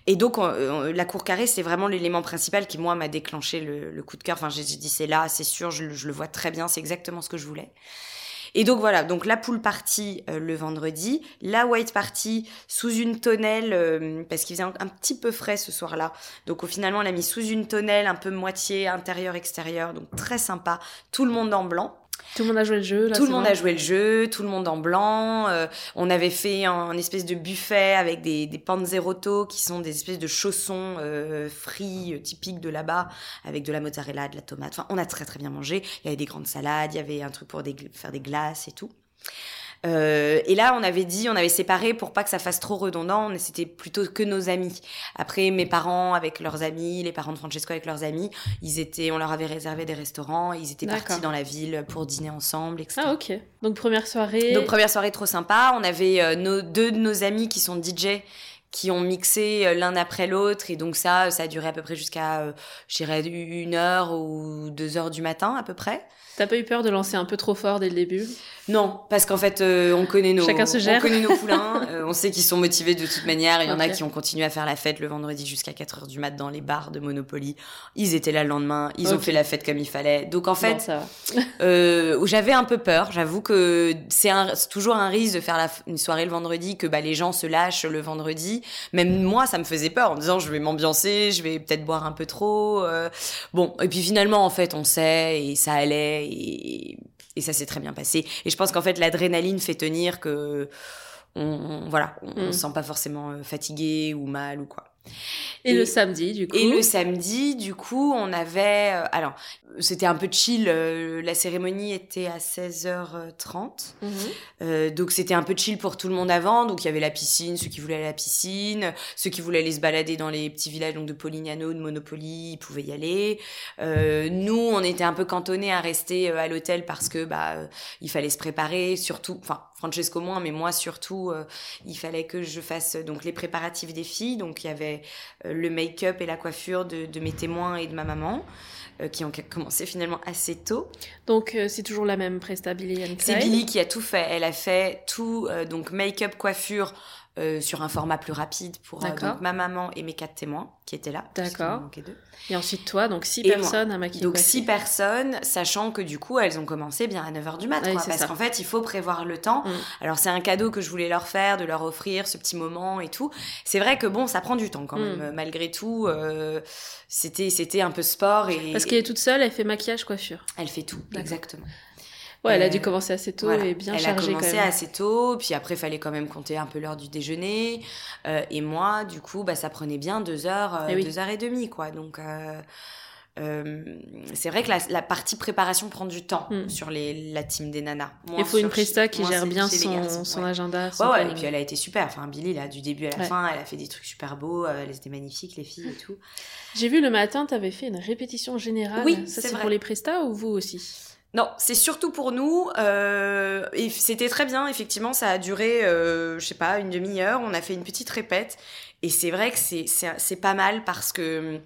Et donc on- on- la cour carrée, c'est vraiment l'élément principal qui moi m'a déclenché le, le coup de cœur, enfin j'ai dit c'est là, c'est sûr, je le vois très bien, c'est exactement ce que je voulais. Et donc voilà, donc la pool party euh, le vendredi, la white party sous une tonnelle euh, parce qu'il faisait un, petit peu frais ce soir-là. Donc finalement on l'a mis sous une tonnelle un peu moitié intérieur extérieur, donc très sympa. Tout le monde en blanc. Tout le monde a joué le jeu. Là, tout le monde bon a joué le jeu, tout le monde en blanc. euh, on avait fait un, un espèce de buffet avec des, des panzerotto qui sont des espèces de chaussons euh, frits euh, typiques de là-bas, avec de la mozzarella, de la tomate. Enfin, on a très très bien mangé. Il y avait des grandes salades, il y avait un truc pour des faire des glaces et tout. Euh, et là, on avait dit, on avait séparé pour pas que ça fasse trop redondant. on- C'était plutôt que nos amis. Après, mes parents avec leurs amis, les parents de Francesco avec leurs amis, ils étaient, on leur avait réservé des restaurants, ils étaient partis dans la ville pour dîner ensemble, etc. Ah ok. Donc première soirée. Donc première soirée trop sympa. On avait euh, nos, deux de nos amis qui sont DJ qui ont mixé euh, l'un après l'autre. Et donc ça, ça a duré à peu près jusqu'à, euh, je dirais, une heure ou deux heures du matin à peu près. T'as pas eu peur de lancer un peu trop fort dès le début? Non, parce qu'en fait, euh, on connaît nos, Chacun se gère. on connaît nos poulains, euh, on sait qu'ils sont motivés de toute manière. Il y en a qui ont continué à faire la fête le vendredi jusqu'à 4 heures du mat dans les bars de Monopoly. Ils étaient là le lendemain, ils ont fait la fête comme il fallait. Donc en fait, Bon, euh, j'avais un peu peur. J'avoue que c'est toujours un risque de faire la une soirée le vendredi, que bah, les gens se lâchent le vendredi. Même moi, ça me faisait peur en me disant je vais m'ambiancer, je vais peut-être boire un peu trop. euh. Bon, et puis finalement, en fait, on sait et ça allait et, et ça s'est très bien passé. Et je pense qu'en fait, l'adrénaline fait tenir que on, on- voilà, on, on Mm. se sent pas forcément euh, fatigué ou mal ou quoi. Et, Et- le samedi, du coup Et le samedi, du coup, on avait. euh, alors, c'était un peu chill. euh, la cérémonie était à 16h30. Mhm. Euh, donc, c'était un peu chill pour tout le monde avant. Donc, il y avait la piscine, ceux qui voulaient aller à la piscine. Ceux qui voulaient aller se balader dans les petits villages donc de Polignano, de Monopoly, ils pouvaient y aller. Nous, on était un peu cantonnés à rester à l'hôtel parce que bah, il fallait se préparer. Surtout, enfin, Francesco moins, mais moi surtout, euh, il fallait que je fasse euh, donc les préparatifs des filles. Donc, il y avait euh, le make-up et la coiffure de, de mes témoins et de ma maman, euh, qui ont commencé finalement assez tôt. Donc, c'est toujours la même presta Billy C'est. Billy qui a tout fait. Elle a fait tout, donc make-up, coiffure, euh, sur un format plus rapide pour euh, donc ma maman et mes quatre témoins qui étaient là. D'accord. Et ensuite, toi, donc six Et moi. personnes à maquiller. Donc six personnes, sachant que du coup elles ont commencé bien à 9h du mat. Oui, quoi, c'est parce qu'en fait il faut prévoir le temps. Mm. Alors c'est un cadeau que je voulais leur faire, de leur offrir ce petit moment et tout. C'est vrai que bon ça prend du temps quand Mm. même. Malgré tout, euh, c'était c'était un peu sport et Parce qu'elle est toute seule, elle fait maquillage, coiffure. elle fait tout. Exactement. Ouais, elle a Euh, dû commencer assez tôt Voilà. et bien Elle chargée a commencé quand même. assez tôt, puis après, il fallait quand même compter un peu l'heure du déjeuner. Euh, et moi, du coup, bah, ça prenait bien deux heures, euh, Eh oui. deux heures et demie, quoi. Donc, euh, euh, c'est vrai que la, la partie préparation prend du temps Mm. sur les, la team des nanas. Il faut une presta qui gère bien son, son ouais. agenda. son Ouais, ouais, et puis elle a été super. Enfin, Billy, là, du début à la fin, elle a fait des trucs super beaux. euh, elles étaient magnifiques, les filles et tout. J'ai vu le matin, tu avais fait une répétition générale. Oui, Ça, c'est pour les prestats ou vous aussi? Non, c'est surtout pour nous. euh, et c'était très bien, effectivement. Ça a duré, euh, je sais pas, une demi-heure. On a fait une petite répète. Et c'est vrai que c'est, pas mal parce que,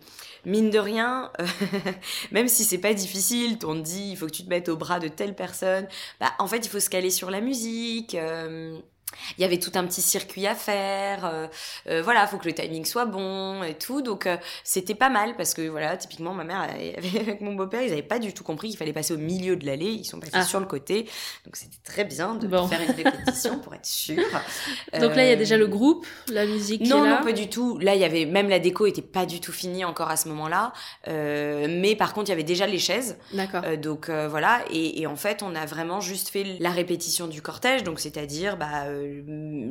mine de rien, euh, même si c'est pas difficile, on te dit, il faut que tu te mettes au bras de telle personne. Bah, en fait, il faut se caler sur la musique. Il y avait tout un petit circuit à faire. euh, euh, voilà, faut que le timing soit bon et tout. Donc, euh, c'était pas mal parce que, voilà, typiquement, ma mère, avait- avec mon beau-père, ils avaient pas du tout compris qu'il fallait passer au milieu de l'allée. Ils sont passés Ah. sur le côté. Donc, c'était très bien de Bon. faire une répétition pour être sûr. Donc là, il y a déjà le groupe, la musique qui non, est là. non, pas du tout. Là, il y avait même la déco était pas du tout finie encore à ce moment-là. Euh, mais par contre, il y avait déjà les chaises. D'accord. Donc voilà. Et, et en fait, on a vraiment juste fait la répétition du cortège. Donc c'est-à-dire bah,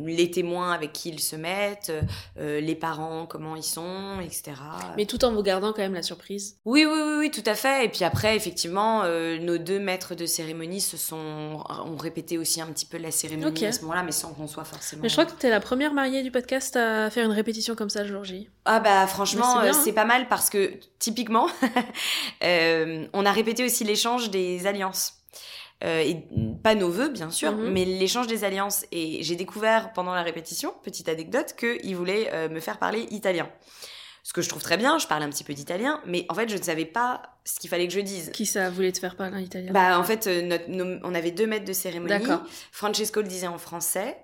les témoins avec qui ils se mettent, euh, les parents comment ils sont, etc. Mais tout en vous gardant quand même la surprise. Oui, oui, oui, oui, tout à fait. Et puis après, effectivement, euh, nos deux maîtres de cérémonie se sont ont répété aussi un petit peu la cérémonie à ce moment-là, mais sans qu'on soit forcément. Mais je crois que t'es la première mariée du podcast à faire une répétition comme ça le jour J. Ah bah franchement, c'est euh, c'est pas mal parce que typiquement, euh, on a répété aussi l'échange des alliances. Euh, et pas nos vœux, bien sûr, Mhm. mais l'échange des alliances. Et j'ai découvert pendant la répétition, petite anecdote, qu'il voulait euh, me faire parler italien. Ce que je trouve très bien, je parle un petit peu d'italien, mais en fait, je ne savais pas ce qu'il fallait que je dise. Qui ça voulait te faire parler en italien? Bah, en fait, euh, notre- nos- on avait deux maîtres de cérémonie. Francesco le disait en français,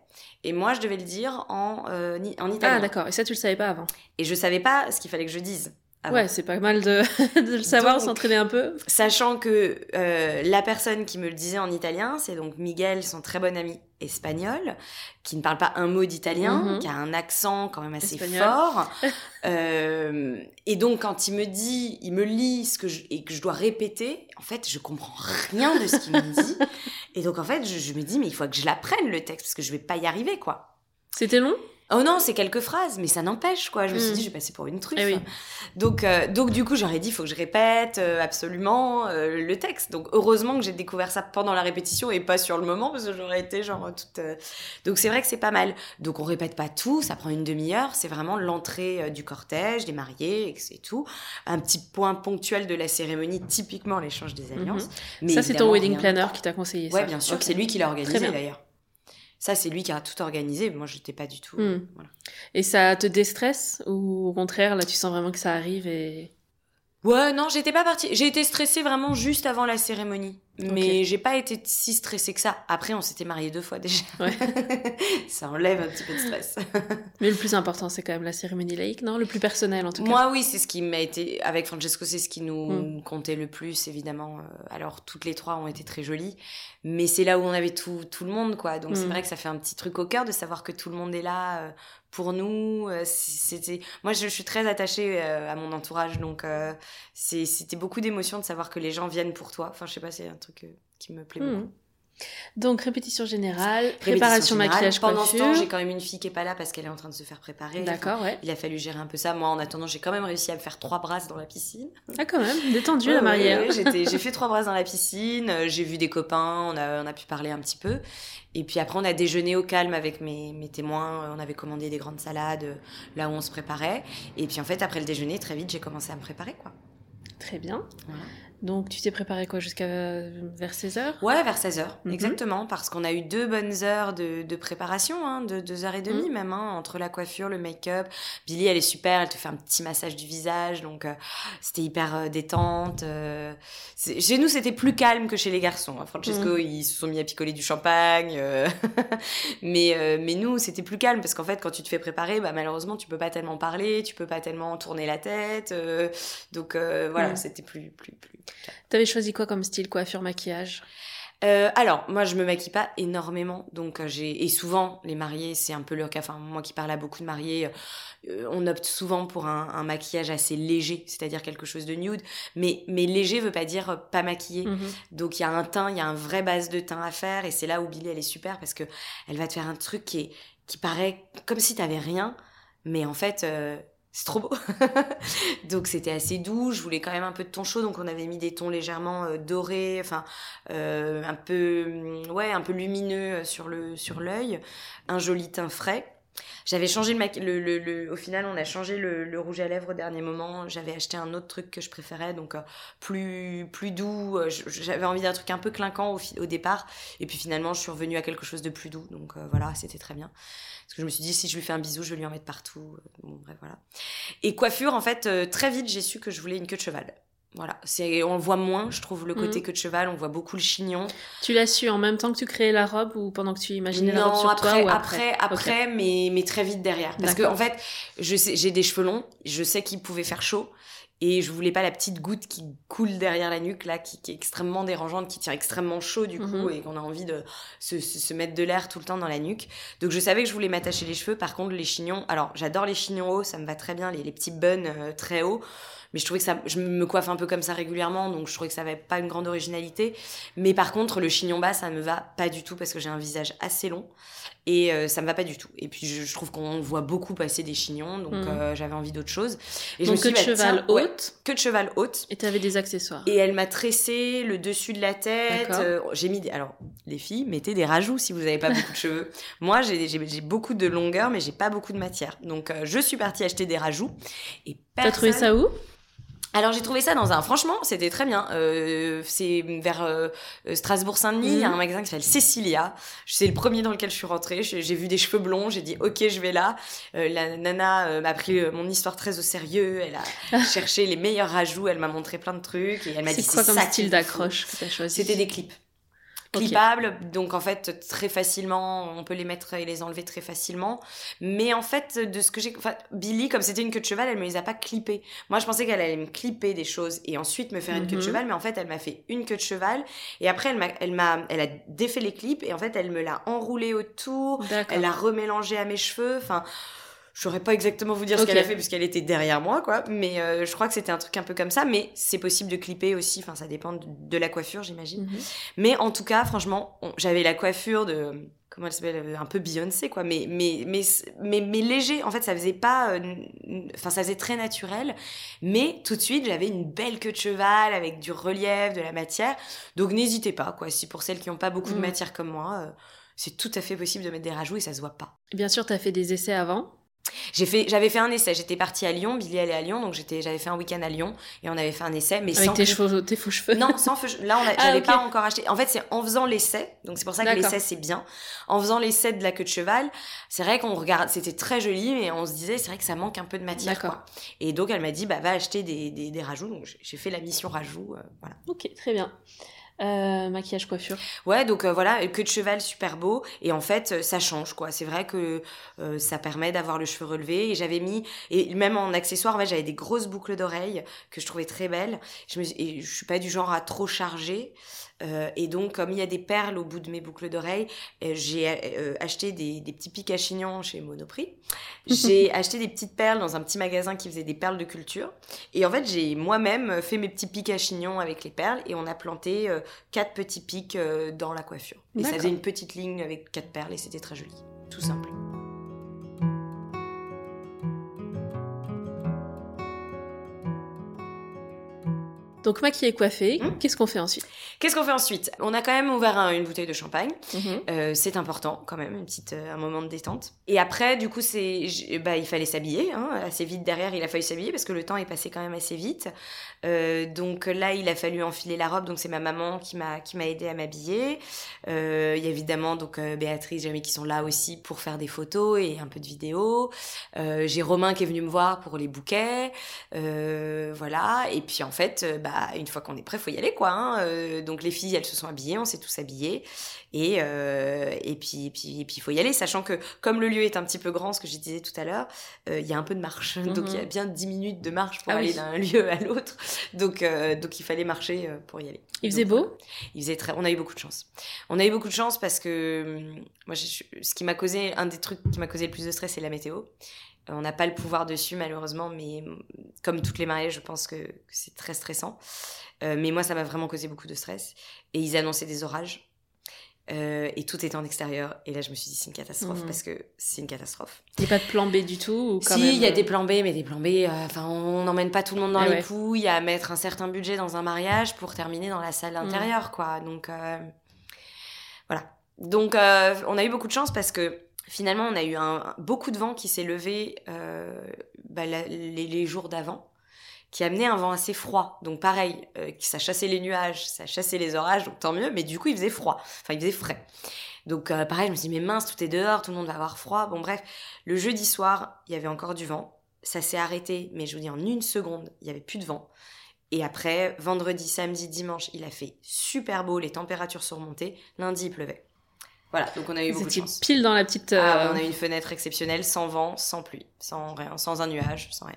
et moi, je devais le dire en, euh, en italien. Ah d'accord, et ça tu le savais pas avant? et je savais pas ce qu'il fallait que je dise. Avant. Ouais, c'est pas mal de, de le savoir, s'entraîner un peu. Sachant que euh, la personne qui me le disait en italien, c'est donc Miguel, son très bon ami espagnol, qui ne parle pas un mot d'italien, Mhm. qui a un accent quand même assez Espagnol. fort. Euh, et donc quand il me dit, il me lit ce que je, et que je dois répéter, en fait, je comprends rien de ce qu'il me dit. Et donc en fait, je, je me dis, mais il faut que je l'apprenne le texte parce que je vais pas y arriver, quoi. C'était long? Oh non, c'est quelques phrases, mais ça n'empêche, quoi. Je me suis Mm. dit, je vais passer pour une truffe. Eh oui. Donc, euh, donc du coup, j'aurais dit, il faut que je répète euh, absolument euh, le texte. Donc, heureusement que j'ai découvert ça pendant la répétition et pas sur le moment, parce que j'aurais été genre toute... euh, Donc, c'est vrai que c'est pas mal. Donc, on répète pas tout, ça prend une demi-heure. C'est vraiment l'entrée euh, du cortège, des mariés, et c'est tout. Un petit point ponctuel de la cérémonie, typiquement l'échange des alliances. Mais. Ça c'est ton wedding planner qui t'a conseillé Ouais, ça. bien sûr. C'est lui qui l'a organisé d'ailleurs. Ça, c'est lui qui a tout organisé. Moi, j'étais pas du tout. Hmm. voilà. Et ça te déstresse ou au contraire, là, tu sens vraiment que ça arrive et. Ouais, non, j'étais pas partie. J'ai été stressée vraiment juste avant la cérémonie. Mais j'ai pas été si stressée que ça. Après, on s'était mariés deux fois déjà. Ouais. ça enlève un petit peu de stress. Mais le plus important, c'est quand même la cérémonie laïque, non? Le plus personnel, en tout cas. Moi, oui, c'est ce qui m'a été. Avec Francesco, c'est ce qui nous Mm. comptait le plus, évidemment. Euh, Alors, toutes les trois ont été très jolies. Mais c'est là où on avait tout, tout le monde, quoi. Donc, c'est Mm. vrai que ça fait un petit truc au cœur de savoir que tout le monde est là euh, pour nous. Euh, C'était. Moi, je, je suis très attachée euh, à mon entourage. Donc, euh, c'était beaucoup d'émotions de savoir que les gens viennent pour toi. Enfin, je sais pas, c'est un truc qui me plaît Hmm. beaucoup. Donc, répétition générale, Répétition préparation, générale. maquillage, Pendant ce temps, j'ai quand même une fille qui est pas là parce qu'elle est en train de se faire préparer. D'accord, ouais. Il a fallu gérer un peu ça. Moi, en attendant, j'ai quand même réussi à me faire trois brasses dans la piscine. Ah, quand même, détendu Ouais, la mariée. ouais, hein. J'ai fait trois brasses dans la piscine. euh, J'ai vu des copains. On a, on a pu parler un petit peu. Et puis après, on a déjeuné au calme avec mes, mes témoins. euh, On avait commandé des grandes salades euh, là où on se préparait. Et puis en fait, après le déjeuner, très vite, j'ai commencé à me préparer, quoi. Très bien. Voilà. Donc, tu t'es préparé quoi jusqu'à euh, vers 16h Ouais, vers 16h, Mhm. exactement, parce qu'on a eu deux bonnes heures de, de préparation, hein, de deux heures et demie Mhm. même, hein, entre la coiffure, le make-up. Billy, elle est super, elle te fait un petit massage du visage, donc euh, c'était hyper euh, détente. euh, chez nous, c'était plus calme que chez les garçons. hein. Francesco, ils se sont mis à picoler du champagne, euh, mais, euh, mais nous, c'était plus calme, parce qu'en fait, quand tu te fais préparer, bah, malheureusement, tu peux pas tellement parler, tu peux pas tellement tourner la tête, euh, donc euh, voilà, Mhm. c'était plus, plus, plus, plus calme. T'avais choisi quoi comme style coiffure, maquillage? Euh, alors, moi, je me maquille pas énormément, donc euh, j'ai et souvent les mariés, c'est un peu leur cas. Enfin, moi qui parle à beaucoup de mariés, euh, on opte souvent pour un, un maquillage assez léger, c'est-à-dire quelque chose de nude. Mais mais léger veut pas dire pas maquillé. Mhm. Donc il y a un teint, il y a un vrai base de teint à faire, et c'est là où Billy elle est super parce que elle va te faire un truc qui est qui paraît comme si t'avais rien, mais en fait. C'est trop beau. donc c'était assez doux. Je voulais quand même un peu de ton chaud, donc on avait mis des tons légèrement euh, dorés, enfin euh, un peu ouais un peu lumineux euh, sur le sur l'œil, un joli teint frais. J'avais changé le, le, le, le- au final on a changé le, le rouge à lèvres au dernier moment. J'avais acheté un autre truc que je préférais donc euh, plus plus doux. Euh, J'avais envie d'un truc un peu clinquant au, au départ et puis finalement je suis revenue à quelque chose de plus doux donc euh, voilà c'était très bien. Parce que je me suis dit si je lui fais un bisou je vais lui en mettre partout. Euh, Bon bref voilà. Et coiffure en fait euh, très vite j'ai su que je voulais une queue de cheval. Voilà, c'est on le voit moins, je trouve le côté Mhm. queue de cheval, on voit beaucoup le chignon. Tu l'as su en même temps que tu créais la robe ou pendant que tu imaginais la robe Non, sur après, toi ou après, après après, mais, mais très vite derrière. Parce que, en fait, je sais, j'ai des cheveux longs, je sais qu'il pouvait faire chaud. Et je voulais pas la petite goutte qui coule derrière la nuque, là, qui, qui est extrêmement dérangeante, qui tire extrêmement chaud, du coup, Mhm. et qu'on a envie de se, se, se mettre de l'air tout le temps dans la nuque. Donc, je savais que je voulais m'attacher les cheveux. Par contre, les chignons, alors, j'adore les chignons hauts, ça me va très bien, les, les petits buns euh, très hauts. Mais je trouvais que ça, je me coiffe un peu comme ça régulièrement, donc je trouvais que ça avait pas une grande originalité. Mais par contre, le chignon bas, ça me va pas du tout parce que j'ai un visage assez long et euh, ça me va pas du tout. Et puis je, je trouve qu'on voit beaucoup passer des chignons, donc Mhm. euh, j'avais envie d'autre chose. Et Donc, me suis queue de dit, bah, cheval tiens, ouais, haute queue de cheval haute. et t'avais des accessoires. Et elle m'a tressé le dessus de la tête. Euh, j'ai mis des... Alors, les filles, mettez des rajouts si vous n'avez pas beaucoup de cheveux. Moi, j'ai beaucoup de longueur, mais j'ai pas beaucoup de matière. Donc, euh, je suis partie acheter des rajouts. Et T'as trouvé personne- ça où? Alors j'ai trouvé ça dans un, franchement, c'était très bien. Euh, c'est vers euh, Strasbourg-Saint-Denis, il y a Mhm. un magasin qui s'appelle Cecilia. C'est le premier dans lequel je suis rentrée. J'ai vu des cheveux blonds, j'ai dit ok, je vais là. Euh, la nana euh, m'a pris euh, mon histoire très au sérieux. Elle a cherché les meilleurs rajouts, elle m'a montré plein de trucs et elle m'a dit C'est quoi comme ça style d'accroche que t'as choisi? C'était des clips. Clippables, donc en fait très facilement, on peut les mettre et les enlever très facilement. Mais en fait, de ce que j'ai, enfin Billy, comme c'était une queue de cheval, elle me les a pas clippés. Moi, je pensais qu'elle allait me clipper des choses et ensuite me faire une queue de Mhm. cheval, mais en fait, elle m'a fait une queue de cheval et après, elle m'a, elle m'a, elle a défait les clips et en fait, elle me l'a enroulé autour, elle l'a remélangé à mes cheveux. Enfin, je saurais pas exactement vous dire ce qu'elle a fait puisqu'elle était derrière moi, quoi. Mais euh, je crois que c'était un truc un peu comme ça. Mais c'est possible de clipper aussi. Enfin, ça dépend de, de la coiffure, j'imagine. Mhm. Mais en tout cas, franchement, j'avais la coiffure de comment elle s'appelle euh, un peu Beyoncé quoi mais mais mais mais, mais léger en fait ça faisait pas euh, enfin ça faisait très naturel mais tout de suite j'avais une belle queue de cheval avec du relief de la matière donc n'hésitez pas quoi si pour celles qui ont pas beaucoup de Mm. matière comme moi euh, c'est tout à fait possible de mettre des rajouts et ça se voit pas Bien sûr, t'as fait des essais avant. J'ai fait, j'avais fait un essai. J'étais partie à Lyon. Billy est à Lyon, donc j'étais, j'avais fait un week-end à Lyon et on avait fait un essai, mais Avec sans tes, que- cheveux, tes faux cheveux. Non, sans feu. Là, on a- Ah, j'avais pas encore acheté. En fait, c'est en faisant l'essai. Donc c'est pour ça que l'essai c'est bien. En faisant l'essai de la queue de cheval, c'est vrai qu'on regarde, c'était très joli, mais on se disait c'est vrai que ça manque un peu de matière. D'accord. Quoi. Et donc elle m'a dit bah va acheter des, des, des rajouts. Donc j'ai- j'ai fait la mission rajout. euh, voilà. Ok, très bien. Euh, maquillage, coiffure. Ouais, donc euh, voilà, queue de cheval super beau. Et en fait, ça change quoi. C'est vrai que euh, ça permet d'avoir le cheveu relevé. Et j'avais mis, et même en accessoire, en fait, j'avais des grosses boucles d'oreilles que je trouvais très belles. Je me, et je suis pas du genre à trop charger. Euh, et donc, comme il y a des perles au bout de mes boucles d'oreilles, euh, j'ai euh, acheté des, des petits pics à chignon chez Monoprix. J'ai acheté des petites perles dans un petit magasin qui faisait des perles de culture. Et en fait, j'ai moi-même fait mes petits pics à chignon avec les perles et on a planté quatre petits pics dans la coiffure. Et ça faisait une petite ligne avec quatre perles et c'était très joli. Tout simple. Donc maquillé, coiffé. Hmm. Qu'est-ce qu'on fait ensuite? Qu'est-ce qu'on fait ensuite? On a quand même ouvert un- une bouteille de champagne. Mhm. Euh, c'est important quand même, une petite, euh, un moment de détente. Et après, du coup, c'est, bah, il fallait s'habiller, hein, assez vite derrière, il a fallu s'habiller parce que le temps est passé quand même assez vite. Euh, donc là, il a fallu enfiler la robe, donc c'est ma maman qui m'a, qui m'a aidé à m'habiller. Euh, Il y a évidemment donc Béatrice, Jamie qui sont là aussi pour faire des photos et un peu de vidéos. J'ai Romain qui est venu me voir pour les bouquets, voilà. Et puis en fait, euh, bah une fois qu'on est prêt, faut y aller quoi. hein. Euh, donc les filles, elles se sont habillées, on s'est tous habillés. Et, euh, et puis et puis et puis il faut y aller, sachant que comme le lieu est un petit peu grand, ce que je disais tout à l'heure, euh, il y a un peu de marche, donc il y a bien 10 minutes de marche pour Ah aller oui. d'un lieu à l'autre, donc euh, donc il fallait marcher euh, pour y aller. Il faisait Donc, beau il faisait très. On a eu beaucoup de chance. On a eu beaucoup de chance parce que hum, moi, ce qui m'a causé, un des trucs qui m'a causé le plus de stress, c'est la météo. Euh, On n'a pas le pouvoir dessus malheureusement, mais comme toutes les mariées, je pense que, que c'est très stressant. Euh, mais moi, ça m'a vraiment causé beaucoup de stress. Et ils annonçaient des orages. Euh, et tout était en extérieur. Et là, je me suis dit, c'est une catastrophe Mhm. parce que c'est une catastrophe. Il n'y a pas de plan B du tout ou quand si, même, il y a des plans B, mais des plans B, euh, enfin, on n'emmène pas tout le monde dans Ah les ouais. couilles à mettre un certain budget dans un mariage pour terminer dans la salle Mm. intérieure, quoi. Donc, voilà. Donc, on a eu beaucoup de chance parce que finalement, on a eu un, beaucoup de vent qui s'est levé euh, bah, les, jours d'avant, qui amenait un vent assez froid. Donc, pareil, euh, ça chassait les nuages, ça chassait les orages, donc tant mieux, mais du coup, il faisait froid. Enfin, il faisait frais. Donc, euh, pareil, je me suis dit, mais mince, tout est dehors, tout le monde va avoir froid. Bon, bref, le jeudi soir, il y avait encore du vent. Ça s'est arrêté, mais je vous dis, en une seconde, il y avait plus de vent. Et après, vendredi, samedi, dimanche, il a fait super beau, les températures sont remontées. Lundi, il pleuvait. Voilà, donc on a eu beaucoup de chance. pile dans la petite. Ah, euh, on a eu une fenêtre exceptionnelle, sans vent, sans pluie, sans rien, sans un nuage, sans rien.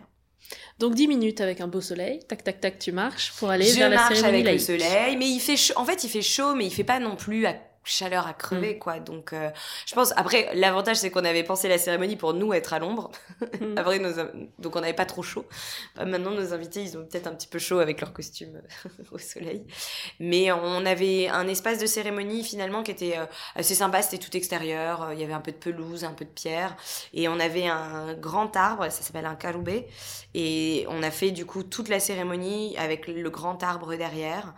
Donc 10 minutes avec un beau soleil. Tac, tac, tac, tu marches pour aller je vers la marche cérémonie avec le soleil, mais il fait chaud. En fait, il fait chaud, mais il fait pas non plus à chaleur à Mm. crever, quoi. Donc, euh, je pense. Après, l'avantage, c'est qu'on avait pensé la cérémonie pour nous être à l'ombre. Mm. Après, nos donc on n'avait pas trop chaud. Euh, maintenant, nos invités, ils ont peut-être un petit peu chaud avec leur costume au soleil. Mais on avait un espace de cérémonie finalement qui était euh, assez sympa. C'était tout extérieur. Euh, Il y avait un peu de pelouse, un peu de pierre, et on avait un grand arbre. Ça s'appelle un caroubé. Et on a fait du coup toute la cérémonie avec le grand arbre derrière.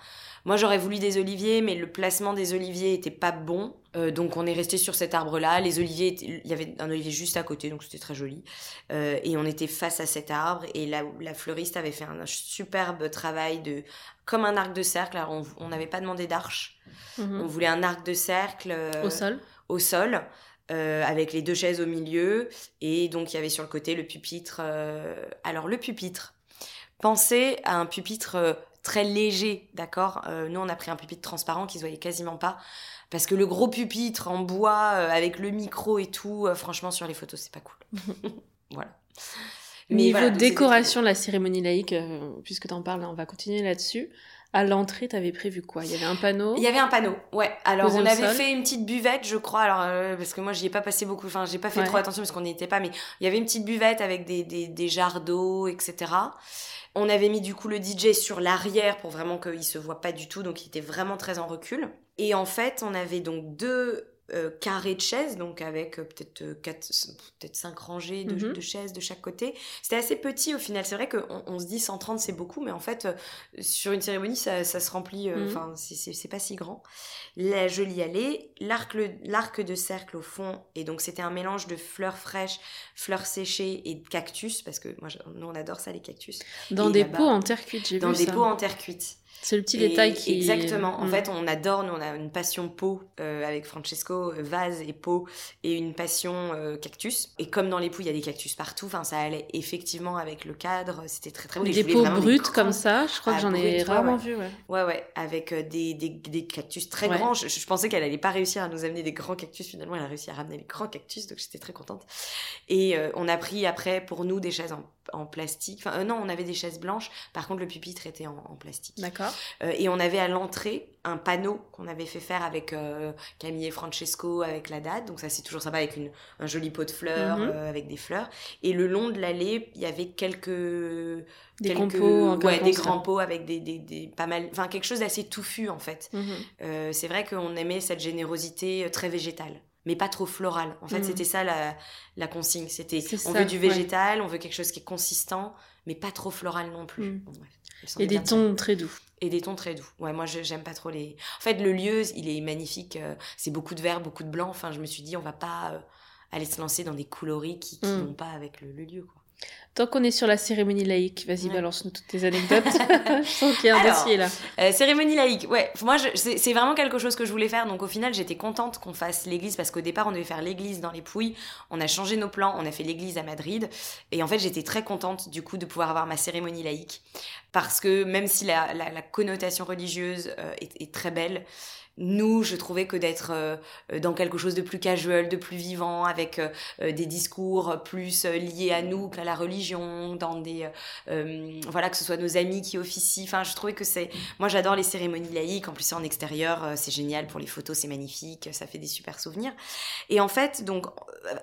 Moi, j'aurais voulu des oliviers, mais le placement des oliviers était pas bon. Euh, donc, on est resté sur cet arbre-là. Les oliviers, étaient- il y avait un olivier juste à côté, donc c'était très joli. Euh, et on était face à cet arbre. Et la, la fleuriste avait fait un superbe travail de, comme un arc de cercle. Alors, on n'avait pas demandé d'arche. Mhm. On voulait un arc de cercle. euh, Au sol. au sol, avec les deux chaises au milieu, et donc il y avait sur le côté le pupitre. Alors le pupitre, pensez à un pupitre très léger, d'accord? Euh, Nous on a pris un pupitre transparent qui se voyait quasiment pas, parce que le gros pupitre en bois euh, avec le micro et tout, euh, franchement sur les photos c'est pas cool. voilà. Mais Niveau voilà, décoration de la cérémonie laïque, euh, puisque t'en parles, on va continuer là-dessus. À l'entrée, t'avais prévu quoi? Il y avait un panneau? Il y avait un panneau, ouais. Alors on avait sol. fait une petite buvette, je crois. Alors euh, parce que moi j'y ai pas passé beaucoup, enfin j'ai pas fait Ouais. trop attention parce qu'on n'y était pas, mais il y avait une petite buvette avec des des, des jarres d'eau, etc. On avait mis du coup le DJ sur l'arrière pour vraiment qu'il se voit pas du tout, donc il était vraiment très en recul. Et en fait, on avait donc deux euh, carré de chaises, donc avec euh, peut-être euh, quatre, peut-être cinq rangées de, Mhm. de chaises de chaque côté. C'était assez petit au final. C'est vrai qu'on on se dit 130 c'est beaucoup, mais en fait, euh, sur une cérémonie, ça, ça se remplit. Mhm. Enfin, c'est- pas si grand. La jolie allée, l'arc de cercle au fond, et donc c'était un mélange de fleurs fraîches, fleurs séchées et de cactus, parce que moi, je- nous on adore ça les cactus. Dans Et des pots en terre cuite, j'ai Dans vu des ça. pots en terre cuite. C'est le petit Et- détail qui. Exactement. En Mm. fait, on adore, nous, on a une passion pot euh, avec Francesco, euh, vase et pot, et une passion euh, cactus. Et comme dans les pots, il y a des cactus partout, enfin, ça allait effectivement avec le cadre, c'était très très beau. Des bruts grands- comme ça, je crois Ah, que j'en ai rarement ouais. vu, ouais. Ouais, ouais, avec des, des, des cactus très Ouais. grands. Je, je pensais qu'elle allait pas réussir à nous amener des grands cactus. Finalement, elle a réussi à ramener les grands cactus, donc j'étais très contente. Et euh, on a pris après pour nous des chaises en, en plastique. Enfin, euh, non, on avait des chaises blanches. Par contre, le pupitre était en, en plastique. D'accord. Euh, et on avait à l'entrée un panneau qu'on avait fait faire avec euh, Camille et Francesco, avec la date. Donc ça, c'est toujours sympa avec une, un joli pot de fleurs, Mhm. avec des fleurs. Et le long de l'allée, il y avait quelques... Des quelques- compos en Ouais, des grands pots avec des, des, des pas mal... Enfin, quelque chose d'assez touffu, en fait. Mhm. C'est vrai qu'on aimait cette générosité très végétale. Mais pas trop florale. En fait, Mhm. c'était ça la, la consigne. C'était on ça, veut du ouais. végétal, on veut quelque chose qui est consistant, mais pas trop floral non plus. Bon, bref, je sens Et des ça. tons très doux. Et des tons très doux. Ouais, moi, je- j'aime pas trop les. En fait, le lieu, il est magnifique. euh, C'est beaucoup de vert, beaucoup de blanc. Enfin, je me suis dit, on va pas euh, aller se lancer dans des coloris qui, qui Mm. vont pas avec le, le lieu, quoi. Tant qu'on est sur la cérémonie laïque, vas-y, Ouais. balance-nous toutes tes anecdotes. je sens qu'il y a un Alors, dossier là. Euh, cérémonie laïque, ouais. Moi, c'est c'est vraiment quelque chose que je voulais faire. Donc, au final, j'étais contente qu'on fasse l'église parce qu'au départ, on devait faire l'église dans les Pouilles. On a changé nos plans. On a fait l'église à Madrid. Et en fait, j'étais très contente du coup de pouvoir avoir ma cérémonie laïque parce que même si la, la- la connotation religieuse euh, est, est très belle. Nous, je trouvais que d'être euh, dans quelque chose de plus casual, de plus vivant, avec euh, euh, des discours plus liés à nous qu'à la religion, dans des euh, voilà que ce soit nos amis qui officient. Enfin, je trouvais que c'est moi, j'adore les cérémonies laïques. En plus, c'est en extérieur, c'est génial pour les photos, c'est magnifique, ça fait des super souvenirs. Et en fait, donc,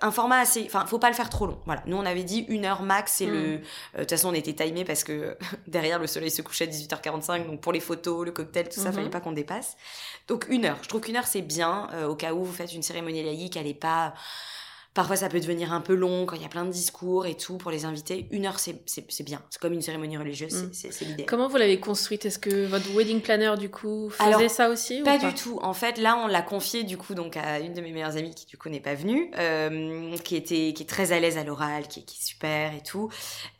un format assez. Enfin, faut pas le faire trop long. Voilà. Nous, on avait dit une heure max. C'est Mm. le. euh, De toute façon, on était timé parce que derrière, le soleil se couchait à 18h45. Donc, pour les photos, le cocktail, tout ça, Mhm. fallait pas qu'on dépasse. Donc, une heure. Je trouve qu'une heure, c'est bien. euh, au cas où vous faites une cérémonie laïque, elle est pas. Parfois, ça peut devenir un peu long quand il y a plein de discours et tout pour les invités. Une heure, c'est bien. C'est comme une cérémonie religieuse, Mm. c'est- l'idée. Comment vous l'avez construite? Est-ce que votre wedding planner du coup faisait Alors, ça aussi ou Pas du tout. En fait, là, on l'a confié du coup donc à une de mes meilleures amies qui du coup n'est pas venue, euh, qui était qui est très à l'aise à l'oral, qui, est- qui est super et tout,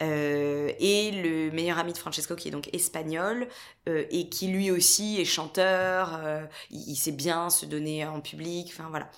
Euh, et le meilleur ami de Francesco qui est donc espagnol euh, et qui lui aussi est chanteur. il, il sait bien se donner en public. Enfin voilà.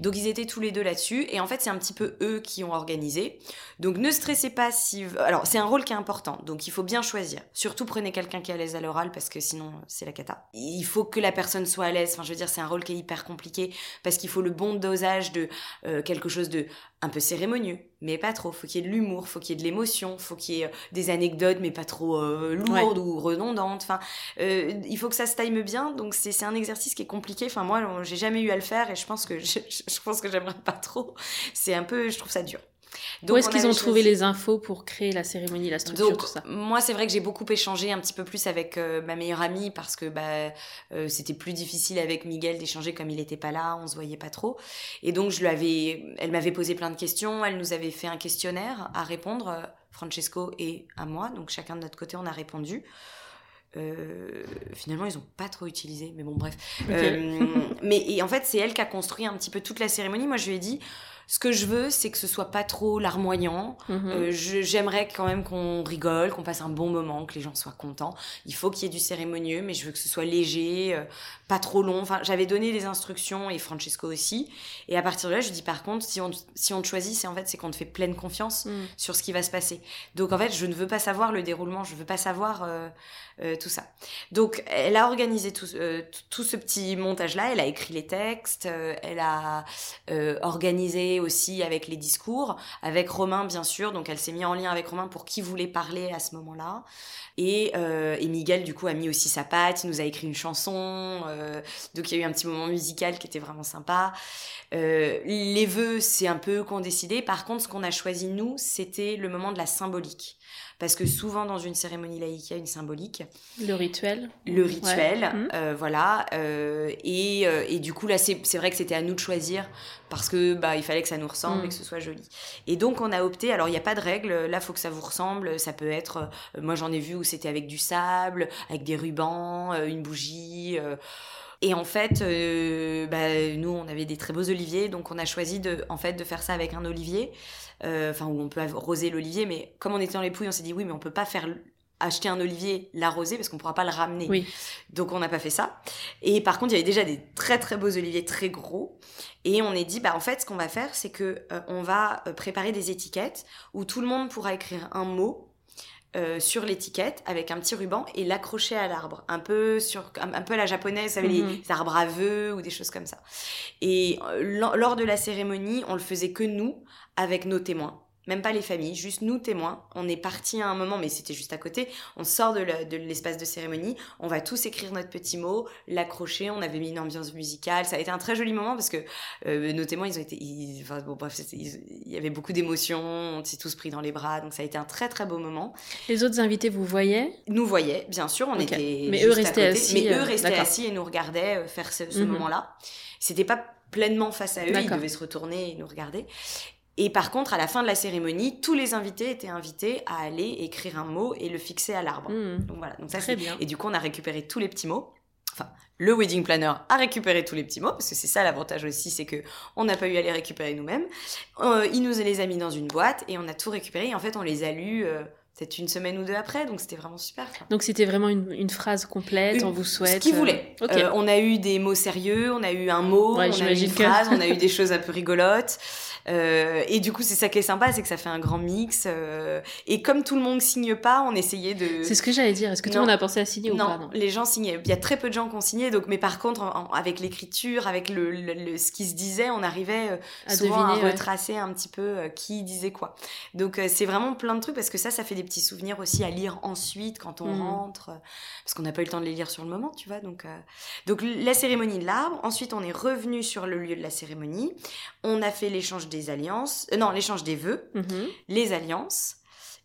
Donc ils étaient tous les deux là-dessus et en fait c'est un petit peu eux qui ont organisé. Donc ne stressez pas si alors c'est un rôle qui est important donc il faut bien choisir. Surtout prenez quelqu'un qui est à l'aise à l'oral parce que sinon c'est la cata. Il faut que la personne soit à l'aise. Enfin je veux dire c'est un rôle qui est hyper compliqué parce qu'il faut le bon dosage de euh, quelque chose de un peu cérémonieux mais pas trop. Faut qu'il y ait de l'humour, faut qu'il y ait de l'émotion, faut qu'il y ait euh, des anecdotes mais pas trop euh, lourdes ou redondantes. Enfin euh, il faut que ça se time bien donc c'est c'est un exercice qui est compliqué. Enfin moi j'ai jamais eu à le faire et je pense que je, je pense que j'aimerais pas trop. C'est un peu je trouve ça dur. Où est-ce on qu'ils ont trouvé les infos pour créer la cérémonie, la structure, donc, tout ça? moi, c'est vrai que j'ai beaucoup échangé un petit peu plus avec euh, ma meilleure amie parce que bah, euh, c'était plus difficile avec Miguel d'échanger comme il n'était pas là, on se voyait pas trop. Et donc, je lui avais, elle m'avait posé plein de questions, elle nous avait fait un questionnaire à répondre, euh, Francesco et à moi. Donc, chacun de notre côté, on a répondu. Euh, finalement, ils ont pas trop utilisé, mais bon, bref. Euh, mais et en fait, c'est elle qui a construit un petit peu toute la cérémonie. Moi, je lui ai dit, ce que je veux, c'est que ce soit pas trop larmoyant. Mhm. Euh, J'aimerais quand même qu'on rigole, qu'on passe un bon moment, que les gens soient contents. Il faut qu'il y ait du cérémonieux, mais je veux que ce soit léger, euh, pas trop long. Enfin, j'avais donné des instructions et Francesco aussi. Et à partir de là, je dis par contre, si on, si on te choisit, c'est en fait c'est qu'on te fait pleine confiance Mhm. sur ce qui va se passer. Donc en fait, je ne veux pas savoir le déroulement, je veux pas savoir euh, tout ça. Donc elle a organisé tout, ce petit montage-là, elle a écrit les textes, elle a euh, aussi avec les discours, avec Romain bien sûr, donc elle s'est mise en lien avec Romain pour qui voulait parler à ce moment-là. Et, euh, et Miguel du coup a mis aussi sa patte, il nous a écrit une chanson, euh, donc il y a eu un petit moment musical qui était vraiment sympa. Euh, les vœux, c'est un peu qu'on décidé. Par contre, ce qu'on a choisi nous, c'était le moment de la symbolique. Parce que souvent dans une cérémonie laïque, il y a une symbolique. Le rituel. Le rituel, Ouais. Mhm. euh, voilà. euh, et, euh, et du coup, là, c'est vrai que c'était à nous de choisir parce que bah, il fallait que ça nous ressemble Mm. et que ce soit joli. Et donc, on a opté. Alors, il n'y a pas de règle. Là, faut que ça vous ressemble. Ça peut être. moi, j'en ai vu où c'était avec du sable, avec des rubans, une bougie. Et en fait, euh, bah, nous, on avait des très beaux oliviers, donc on a choisi de, en fait, de faire ça avec un olivier, Euh, enfin où on peut arroser l'olivier, mais comme on était dans les Pouilles, on s'est dit oui, mais on peut pas faire acheter un olivier, l'arroser parce qu'on pourra pas le ramener. Oui. Donc on n'a pas fait ça. Et par contre, il y avait déjà des très très beaux oliviers, très gros. Et on est dit, bah en fait, ce qu'on va faire, c'est que euh, on va préparer des étiquettes où tout le monde pourra écrire un mot euh, sur l'étiquette avec un petit ruban et l'accrocher à l'arbre, un peu sur un, un peu à la japonaise, vous savez, les- Mhm. les arbres à vœux ou des choses comme ça. Et euh, lors de la cérémonie, on le faisait que nous, avec nos témoins. Même pas les familles, juste nous témoins. On est parti à un moment, mais c'était juste à côté. On sort de l'espace de cérémonie. On va tous écrire notre petit mot, l'accrocher. On avait mis une ambiance musicale. Ça a été un très joli moment parce que euh, nos témoins, ils ont été, ils- enfin bon bref, il y avait beaucoup d'émotions. On s'est tous pris dans les bras, donc ça a été un très très beau moment. Les autres invités vous voyaient? Nous voyaient, bien sûr, on était. Mais juste eux à restaient côté. assis, Mais eux euh, restaient assis et nous regardaient euh, faire ce, ce Mhm. moment-là. C'était pas pleinement face à eux, ils devaient se retourner et nous regarder. Et par contre, à la fin de la cérémonie, tous les invités étaient invités à aller écrire un mot et le fixer à l'arbre. Hmm. Donc voilà. Donc ça, c'est- bien. Et du coup, on a récupéré tous les petits mots. Enfin, le wedding planner a récupéré tous les petits mots parce que c'est ça l'avantage aussi, c'est que on n'a pas eu à les récupérer nous-mêmes. Euh, il nous les a mis dans une boîte et on a tout récupéré. Et en fait, on les a lus euh, peut-être une semaine ou deux après, donc c'était vraiment super. quoi. Donc c'était vraiment une, une phrase complète, Une- on vous souhaite. Ce qu'ils euh, voulaient. Euh, on a eu des mots sérieux, on a eu un mot, Ouais, on a eu une que- phrase, on a eu des choses un peu rigolotes. Euh, et du coup, c'est ça qui est sympa, c'est que ça fait un grand mix. euh, et comme tout le monde signe pas, on essayait de. C'est ce que j'allais dire. Est-ce que tout le monde a pensé à signer ou non, pas non? les gens signaient. Il y a très peu de gens qui ont signé. Donc, mais par contre, en- en- avec l'écriture, avec le, le- le- ce qui se disait, on arrivait euh, À souvent deviner, à ouais. retracer un petit peu euh, qui disait quoi. Donc, euh, c'est vraiment plein de trucs parce que ça, ça fait des petits souvenirs aussi à lire ensuite quand on Mhm. rentre, parce qu'on n'a pas eu le temps de les lire sur le moment, tu vois. Donc, euh, donc la cérémonie de l'arbre. Ensuite, on est revenu sur le lieu de la cérémonie. On a fait l'échange des alliances, euh, non, l'échange des vœux Mhm. les alliances.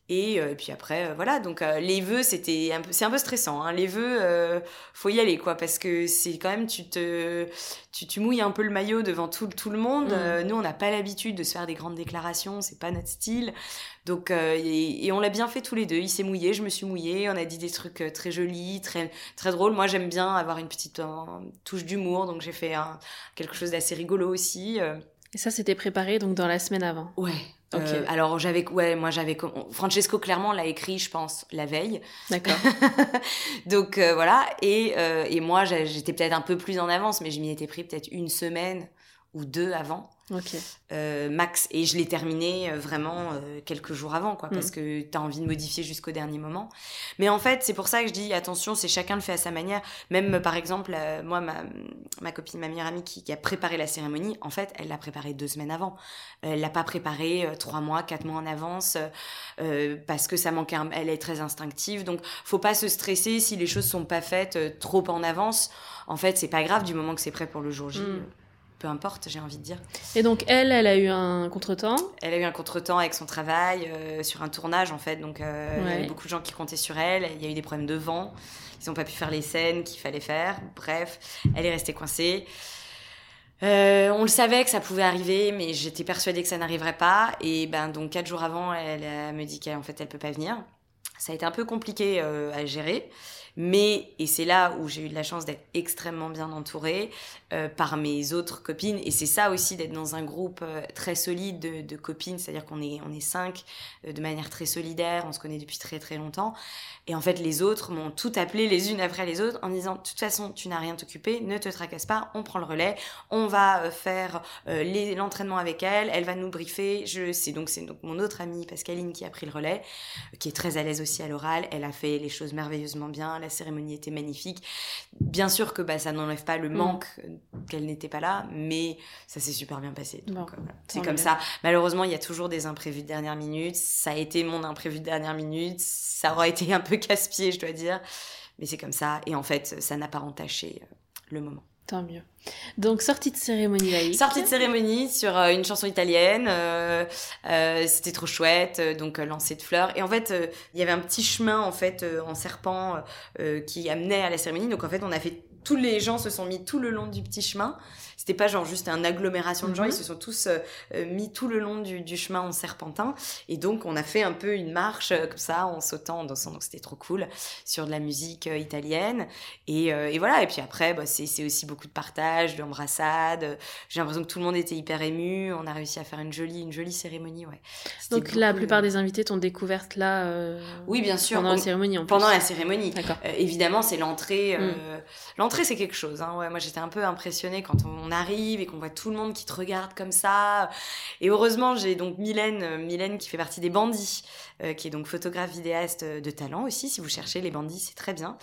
Et, euh, puis après, euh, voilà. Donc les vœux, c'était un peu, c'est un peu stressant. hein. Les vœux, faut y aller, quoi, parce que c'est quand même, tu te, tu, tu mouilles un peu le maillot devant tout, tout le monde. Mm. Euh, nous, on n'a pas l'habitude de se faire des grandes déclarations, c'est pas notre style. Donc, et, et on l'a bien fait tous les deux. Il s'est mouillé, je me suis mouillée. On a dit des trucs très jolis, très, très drôles. Moi, j'aime bien avoir une petite touche d'humour, donc j'ai fait un- quelque chose d'assez rigolo aussi. Et ça, c'était préparé donc dans la semaine avant. Ouais. Euh, alors j'avais ouais moi j'avais Francesco clairement l'a écrit je pense la veille D'accord. donc euh, voilà et euh, et moi j'étais peut-être un peu plus en avance mais je m'y étais pris peut-être une semaine ou deux avant euh, max et je l'ai terminé euh, vraiment euh, quelques jours avant quoi parce que t'as envie de modifier jusqu'au dernier moment. Mais en fait c'est pour ça que je dis attention c'est chacun le fait à sa manière. Même euh, par exemple euh, moi ma, ma copine ma meilleure amie qui, qui a préparé la cérémonie en fait elle l'a préparée deux semaines avant. Elle l'a pas préparée trois mois quatre mois en avance parce que ça manquait un- elle est très instinctive. Donc faut pas se stresser si les choses sont pas faites trop en avance. En fait c'est pas grave du moment que c'est prêt pour le jour J. Mm. Peu importe j'ai envie de dire Et donc elle, elle a eu un contretemps. elle a eu un contretemps avec son travail euh, sur un tournage en fait, donc euh, il y avait beaucoup de gens qui comptaient sur elle. Il y a eu des problèmes de vent, ils n'ont pas pu faire les scènes qu'il fallait faire. Bref, elle est restée coincée. Euh, on le savait que ça pouvait arriver, mais j'étais persuadée que ça n'arriverait pas. Et ben donc quatre jours avant, elle, euh, me dit qu'en fait elle peut pas venir. Ça a été un peu compliqué à gérer, mais et c'est là où j'ai eu de la chance d'être extrêmement bien entourée euh, par mes autres copines. Et c'est ça aussi d'être dans un groupe euh, très solide de, copines, c'est-à-dire qu'on est on est cinq euh, de manière très solidaire, on se connaît depuis très très longtemps. Et en fait, les autres m'ont tout appelé les unes après les autres en disant de toute façon, tu n'as rien t'occuper, ne te tracasse pas, on prend le relais, on va faire l'entraînement avec elle, elle va nous briefer. Je c'est donc c'est donc mon autre amie Pascaline qui a pris le relais, qui est très à l'aise aussi à l'oral. Elle a fait les choses merveilleusement bien, la cérémonie était magnifique. Bien sûr que bah ça n'enlève pas le Mm. manque euh, qu'elle n'était pas là, mais ça s'est super bien passé. Bon, euh, voilà. c'est comme ça. Malheureusement, il y a toujours des imprévus de dernière minute. Ça a été mon imprévu de dernière minute. Ça aura été un peu casse-pied, je dois dire. Mais c'est comme ça. Et en fait, ça n'a pas entaché euh, le moment. Tant mieux. Donc, sortie de cérémonie laïque. Sortie de cérémonie sur euh, une chanson italienne. euh, euh, C'était trop chouette. Donc, lancer de fleurs. Et en fait, il y avait un petit chemin, en fait, en serpent qui amenait à la cérémonie. Donc, en fait, on a fait. Tous les gens se sont mis tout le long du petit chemin. C'était pas genre juste une agglomération de gens, Mhm. ils se sont tous euh, euh, mis tout le long du, du chemin en serpentin. Et donc, on a fait un peu une marche euh, comme ça, en sautant, en dansant. Donc, c'était trop cool sur de la musique euh, italienne. Et, et voilà. Et puis après, bah, c'est aussi beaucoup de partage, d'embrassades. J'ai l'impression que tout le monde était hyper ému. On a réussi à faire une jolie, une jolie cérémonie, ouais. Donc, la plupart des invités t'ont découverte là. Oui, bien sûr. Pendant On- la cérémonie en plus. Pendant la cérémonie. Évidemment, c'est l'entrée. Mm. L'entrée, c'est quelque chose. Hein. Ouais, moi, j'étais un peu impressionnée quand on arrive et qu'on voit tout le monde qui te regarde comme ça. Et heureusement, j'ai donc Mylène, euh, Mylène qui fait partie des bandits, euh, qui est donc photographe vidéaste euh, de talent aussi. Si vous cherchez les bandits, c'est très bien.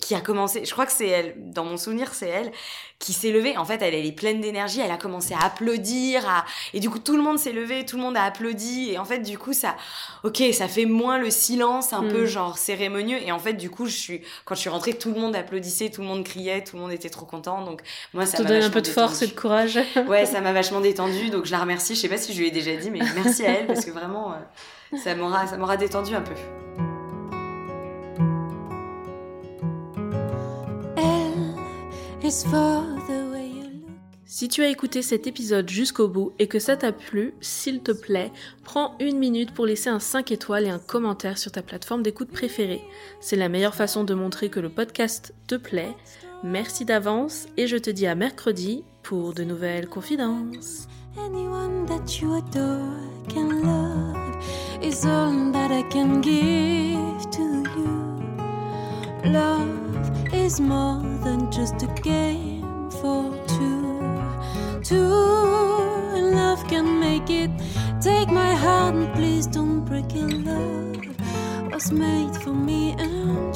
Qui a commencé. Je crois que c'est elle. Dans mon souvenir, c'est elle qui s'est levée. En fait, elle, elle est pleine d'énergie. Elle a commencé à applaudir. À... Et du coup, tout le monde s'est levé, tout le monde a applaudi. Et en fait, du coup, ça, ok, ça fait moins le silence, un peu genre cérémonieux. Et en fait, du coup, je suis, quand je suis rentrée, tout le monde applaudissait, tout le monde criait, tout le monde était trop content. Donc, moi, ça te m'a donne un vachement peu de force et de courage. Ouais, ça m'a vachement détendue. Donc, je la remercie. Je sais pas si je lui ai déjà dit, mais merci à elle parce que vraiment, euh, ça m'aura, ça m'aura détendue un peu. Si tu as écouté cet épisode jusqu'au bout et que ça t'a plu, s'il te plaît, prends une minute pour laisser un 5 étoiles et un commentaire sur ta plateforme d'écoute préférée. C'est la meilleure façon de montrer que le podcast te plaît. Merci d'avance et je te dis à mercredi pour de nouvelles confidences. Anyone that you adore can love is all that I can give to you. Love is more than just a game for two. Two, love can make it. Take my heart and please don't break it. Love was made for me and